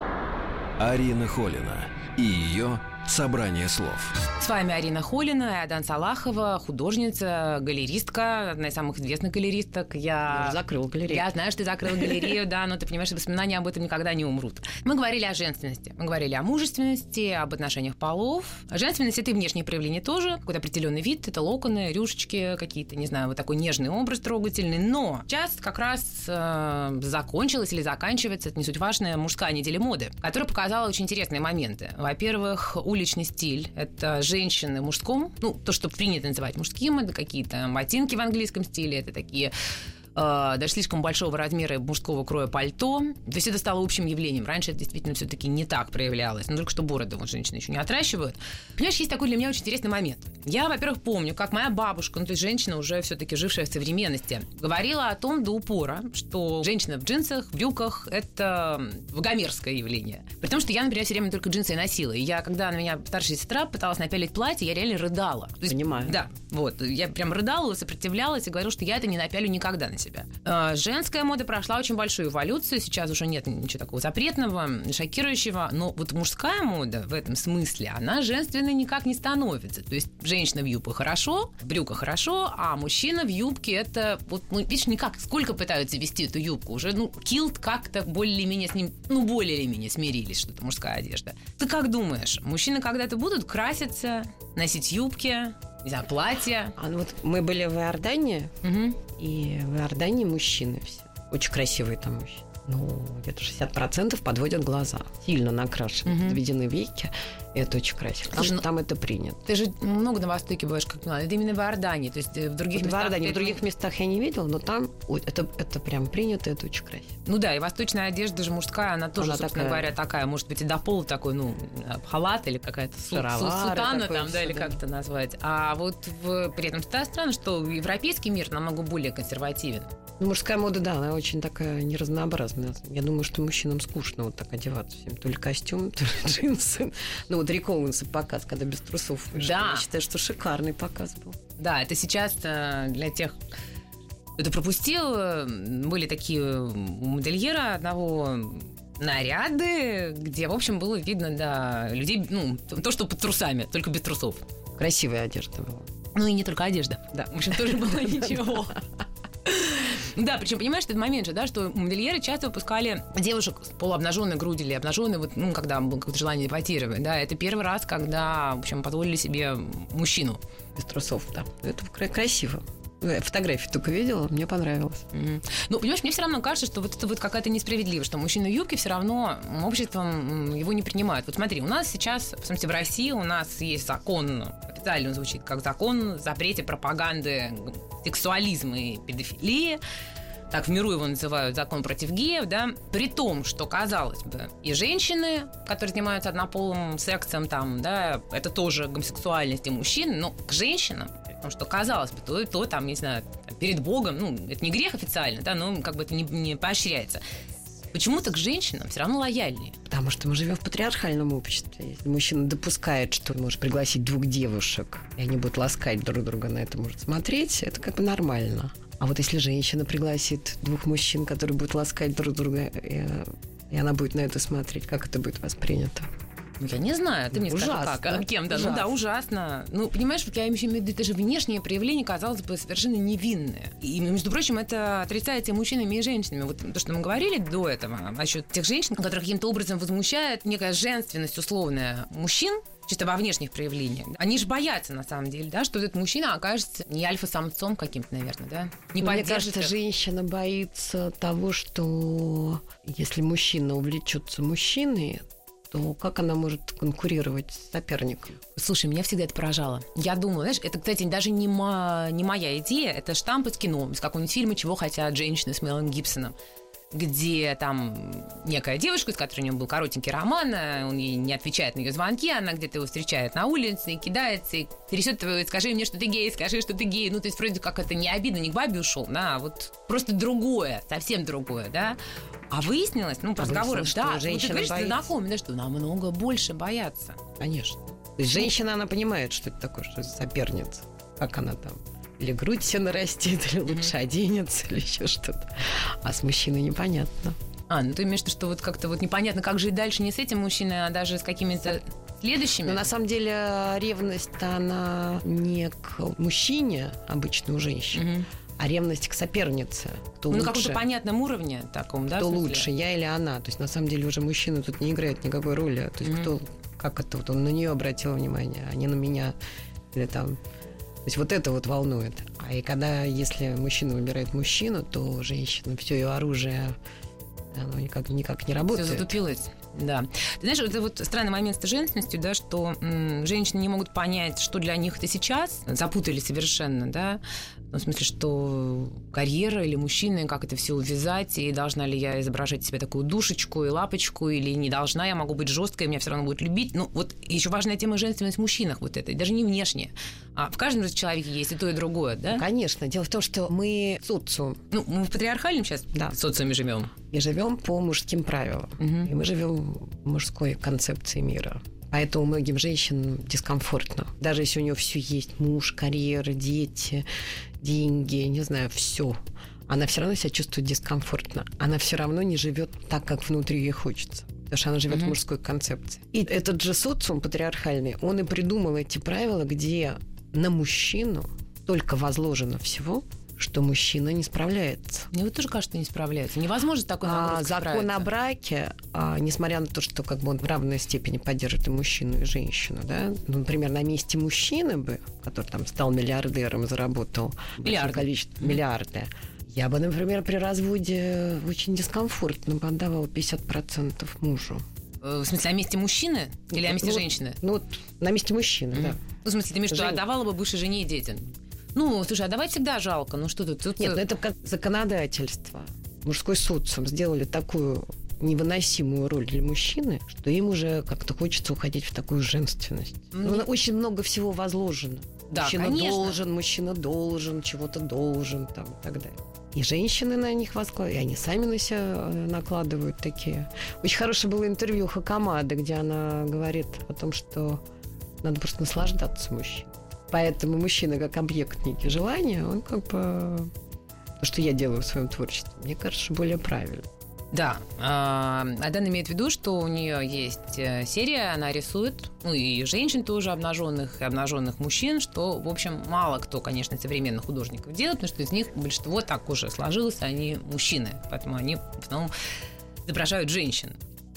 [SPEAKER 1] Арина Холина и ее собрание слов.
[SPEAKER 2] С вами Арина Холина и Айдан Салахова, художница, галеристка, одна из самых известных галеристок. Я...
[SPEAKER 3] Я закрыл галерею.
[SPEAKER 2] Я знаю, что ты закрыла галерею, да, но ты понимаешь, что воспоминания об этом никогда не умрут. Мы говорили о женственности, мы говорили о мужественности, об отношениях полов. Женственность — это и внешнее проявление тоже, какой-то определенный вид, это локоны, рюшечки какие-то, не знаю, вот такой нежный образ трогательный. Но сейчас как раз э, закончилась или заканчивается, это не суть важная, мужская неделя моды, которая показала очень интересные моменты. Во-первых, уличный стиль — это женщины мужском, ну, то, что принято называть мужским, это какие-то ботинки в английском стиле, это такие даже слишком большого размера мужского кроя пальто. То есть это стало общим явлением. Раньше это действительно все-таки не так проявлялось. Но только что бороды вот женщины еще не отращивают. Понимаешь, есть такой для меня очень интересный момент. Я, во-первых, помню, как моя бабушка, ну то есть женщина уже все-таки жившая в современности, говорила о том до упора, что женщина в джинсах, в брюках – это вагомерское явление. При том, что я, например, все время только джинсы и носила. И я, когда на меня старшая сестра пыталась напялить платье, я реально рыдала. То есть,
[SPEAKER 3] Понимаю.
[SPEAKER 2] Да, вот. Я прям рыдала, сопротивлялась и говорила, что я это не напялю никогда на себя. А, Женская мода прошла очень большую эволюцию. Сейчас уже нет ничего такого запретного, шокирующего. Но вот мужская мода в этом смысле, она женственной никак не становится. То есть женщина в юбке хорошо, в брюках хорошо, а мужчина в юбке это вот, ну, видишь, никак. Сколько пытаются вести эту юбку? Уже, ну, килт как-то более-менее с ним, ну, более-менее смирились, что это мужская одежда. Ты как думаешь, мужчины когда-то будут краситься, носить юбки, не знаю, платья?
[SPEAKER 3] А ну вот мы были в Иордании,
[SPEAKER 2] Мгм.
[SPEAKER 3] и в Иордании мужчины все. Очень красивые там мужчины. Ну, где-то 60% подводят глаза. Сильно накрашены,
[SPEAKER 2] Мгм.
[SPEAKER 3] подведены веки. И это очень красиво. Потому что
[SPEAKER 2] ну-
[SPEAKER 3] там это принято.
[SPEAKER 2] Ты же много на Востоке бываешь, как поняла. Это именно в Иордании, то есть э, в других
[SPEAKER 3] Вот в
[SPEAKER 2] местах...
[SPEAKER 3] Иордании, в других местах я не видела, но там ой, это, это прям принято, это очень красиво.
[SPEAKER 2] Ну да, и восточная одежда же мужская, она тоже,
[SPEAKER 3] Она
[SPEAKER 2] собственно
[SPEAKER 3] такая.
[SPEAKER 2] говоря, такая, может быть, и до пола такой, ну, халат или какая-то сутана там, да, или как это назвать. А вот в, при этом странно, что европейский мир намного более консервативен.
[SPEAKER 3] Ну, мужская мода, да, она очень такая неразнообразная. Я думаю, что мужчинам скучно вот так одеваться всем. То ли костюм, то ли джинсы. Ну, вот Рик Оуэнса показ, когда без трусов вышел.
[SPEAKER 2] Да.
[SPEAKER 3] Я считаю, что шикарный показ был.
[SPEAKER 2] Да, это сейчас э, для тех, кто это пропустил, э, были такие у модельера одного наряды, где, в общем, было видно, да, людей, ну, то, что под трусами, только без трусов.
[SPEAKER 3] Красивая одежда была.
[SPEAKER 2] Ну и не только одежда.
[SPEAKER 3] Да.
[SPEAKER 2] В общем, тоже было ничего. Да, причем понимаешь, этот момент же, да, что модельеры часто выпускали девушек с полуобнаженной грудью или обнаженной, вот, ну, когда было какое-то желание эпатировать, да, это первый раз, когда, в общем, позволили себе мужчину.
[SPEAKER 3] Без трусов, да. Это кра- красиво. Я фотографии только видела, мне понравилось.
[SPEAKER 2] Мгм. Ну, понимаешь, мне все равно кажется, что вот это вот какая-то несправедливость, что мужчина в юбке все равно обществом его не принимает. Вот смотри, у нас сейчас, в смысле, в России у нас есть закон, официально он звучит как закон запрете пропаганды сексуализма и педофилии. Так в миру его называют закон против геев, да, при том, что, казалось бы, и женщины, которые занимаются однополым сексом, там, да, это тоже гомосексуальность, и мужчины, но к женщинам Потому что, казалось бы, то, то там, не знаю, перед Богом, ну, это не грех официально, да, но как бы это не, не поощряется. Почему-то к женщинам все равно лояльнее.
[SPEAKER 3] Потому что мы живем в патриархальном обществе. Если мужчина допускает, что может пригласить двух девушек, и они будут ласкать друг друга на это, может смотреть, это как бы нормально. А вот если женщина пригласит двух мужчин, которые будут ласкать друг друга, и, и она будет на это смотреть, как это будет воспринято?
[SPEAKER 2] Ну, я не знаю, ты мне ужасно. скажи, как, а кем-то. Ужасно. Ну да, ужасно. Ну, понимаешь, вот я имею в виду, это же внешнее проявление, казалось бы, совершенно невинное. И, между прочим, это отрицается и мужчинами, и женщинами. Вот то, что мы говорили до этого, насчет тех женщин, которых каким-то образом возмущает некая женственность условная мужчин, чисто во внешних проявлениях. Они же боятся, на самом деле, да, что этот мужчина окажется не альфа-самцом каким-то, наверное, да? Не
[SPEAKER 3] Мне кажется, их. женщина боится того, что если мужчина увлечется мужчиной, то как она может конкурировать с соперником?
[SPEAKER 2] Слушай, меня всегда это поражало. Я думала, знаешь, это, кстати, даже не, ма, не моя идея, это штамп из кино, из какого-нибудь фильма «Чего хотят женщины» с Мелом Гибсоном где там некая девушка, с которой у него был коротенький роман, э, он ей не отвечает на ее звонки, она где-то его встречает на улице, и кидается, и трясет его, скажи мне, что ты гей, скажи, что ты гей. Ну, то есть вроде как это не обидно, не к бабе ушел, да, а вот просто другое, совсем другое, да. А выяснилось, ну, по а разговорам, да, вот ты говоришь, боится. знакомый, да, что намного больше боятся.
[SPEAKER 3] Конечно. То есть женщина, она понимает, что это такое, что соперница. Как она там или грудь все нарастит, или лучше оденется, или еще что-то. А с мужчиной непонятно.
[SPEAKER 2] А, ну ты имеешь в виду, что вот как-то вот непонятно, как жить дальше не с этим мужчиной, а даже с какими-то следующими?
[SPEAKER 3] Но на самом деле ревность она не к мужчине, обычно у женщин, угу а ревность к сопернице.
[SPEAKER 2] Кто ну, лучше, на каком-то понятном уровне таком, да?
[SPEAKER 3] Кто лучше, я или она. То есть, на самом деле, уже мужчина тут не играет никакой роли. То есть, mm-hmm. кто, как это, вот он на нее обратил внимание, а не на меня. Или там... То есть, вот это вот волнует. А и когда, если мужчина выбирает мужчину, то женщина, все ее оружие, оно никак, никак не работает.
[SPEAKER 2] Все затупилось. Да. Ты знаешь, это вот странный момент с женственностью, да, что м, женщины не могут понять, что для них это сейчас, запутали совершенно, да, ну, в смысле, что карьера или мужчина, как это все увязать, и должна ли я изображать себе такую душечку и лапочку, или не должна, я могу быть жесткой, меня все равно будут любить. Ну, вот еще важная тема женственность в мужчинах вот это, даже не внешне. А в каждом человеке есть и то, и другое, да?
[SPEAKER 3] Конечно. Дело в том, что мы социум.
[SPEAKER 2] Ну, мы в патриархальном сейчас да. социуме живем.
[SPEAKER 3] И живем по мужским правилам. Угу. И мы живем в мужской концепции мира. Поэтому многим женщинам дискомфортно. Даже если у нее все есть, муж, карьера, дети, деньги, не знаю, все. Она все равно себя чувствует дискомфортно. Она все равно не живет так, как внутри ей хочется. Потому что она живет mm-hmm. в мужской концепции. И этот же социум патриархальный, он и придумал эти правила, где на мужчину только возложено всего, что мужчина не справляется.
[SPEAKER 2] Мне вот тоже кажется, не справляется. Невозможно такой а,
[SPEAKER 3] Закон о браке, а, несмотря на то, что как бы он в равной степени поддерживает и мужчину, и женщину, да, ну, например, на месте мужчины бы, который там стал миллиардером, заработал
[SPEAKER 2] миллиарды.
[SPEAKER 3] количество миллиарды, я бы, например, при разводе очень дискомфортно бы отдавала 50% мужу.
[SPEAKER 2] Э, в смысле, о месте мужчины или о месте
[SPEAKER 3] ну,
[SPEAKER 2] женщины?
[SPEAKER 3] Ну, на месте мужчины, mm-hmm. да.
[SPEAKER 2] Ну, в смысле, ты имеешь виду, отдавала бы бывшей жене и детям? Ну, слушай, а давай всегда жалко. Ну что тут? тут...
[SPEAKER 3] Нет, ну это как законодательство. Мужской социум сделали такую невыносимую роль для мужчины, что им уже как-то хочется уходить в такую женственность. Mm. Ну, очень много всего возложено. Да, мужчина конечно. должен, мужчина должен, чего-то должен, там, и так далее. И женщины на них возкладывают, и они сами на себя э, накладывают такие. Очень хорошее было интервью Хакамады, где она говорит о том, что надо просто наслаждаться мужчиной. Поэтому мужчина как объект некие желания, он как бы то, что я делаю в своем творчестве, мне кажется, более правильно.
[SPEAKER 2] Да, Адан имеет в виду, что у нее есть э, серия, она рисует, ну и женщин тоже обнаженных, и обнаженных мужчин, что, в общем, мало кто, конечно, современных художников делает, потому что из них большинство так уже сложилось, они мужчины, поэтому они в основном изображают женщин.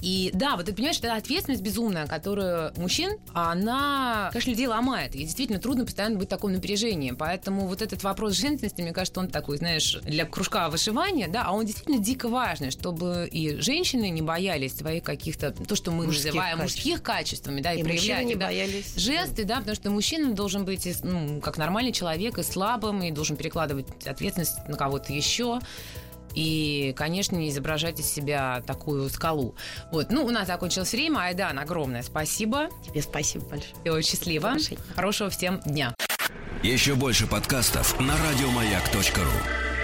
[SPEAKER 2] И да, вот ты понимаешь, это ответственность безумная, которую мужчин, она, конечно, людей ломает. И действительно трудно постоянно быть в таком напряжении. Поэтому вот этот вопрос женственности, мне кажется, он такой, знаешь, для кружка вышивания, да, а он действительно дико важный, чтобы и женщины не боялись своих каких-то, то, что мы мужских называем качеств. мужских качествами, да, и, и проявлять.
[SPEAKER 3] не да, боялись.
[SPEAKER 2] Жесты, да, потому что мужчина должен быть, ну, как нормальный человек, и слабым, и должен перекладывать ответственность на кого-то еще и, конечно, не изображать из себя такую скалу. Вот, ну, у нас закончилось время. Айдан, огромное спасибо.
[SPEAKER 3] Тебе спасибо большое.
[SPEAKER 2] Я очень счастлива. Хорошего всем дня.
[SPEAKER 1] Еще больше подкастов на радиомаяк.ру.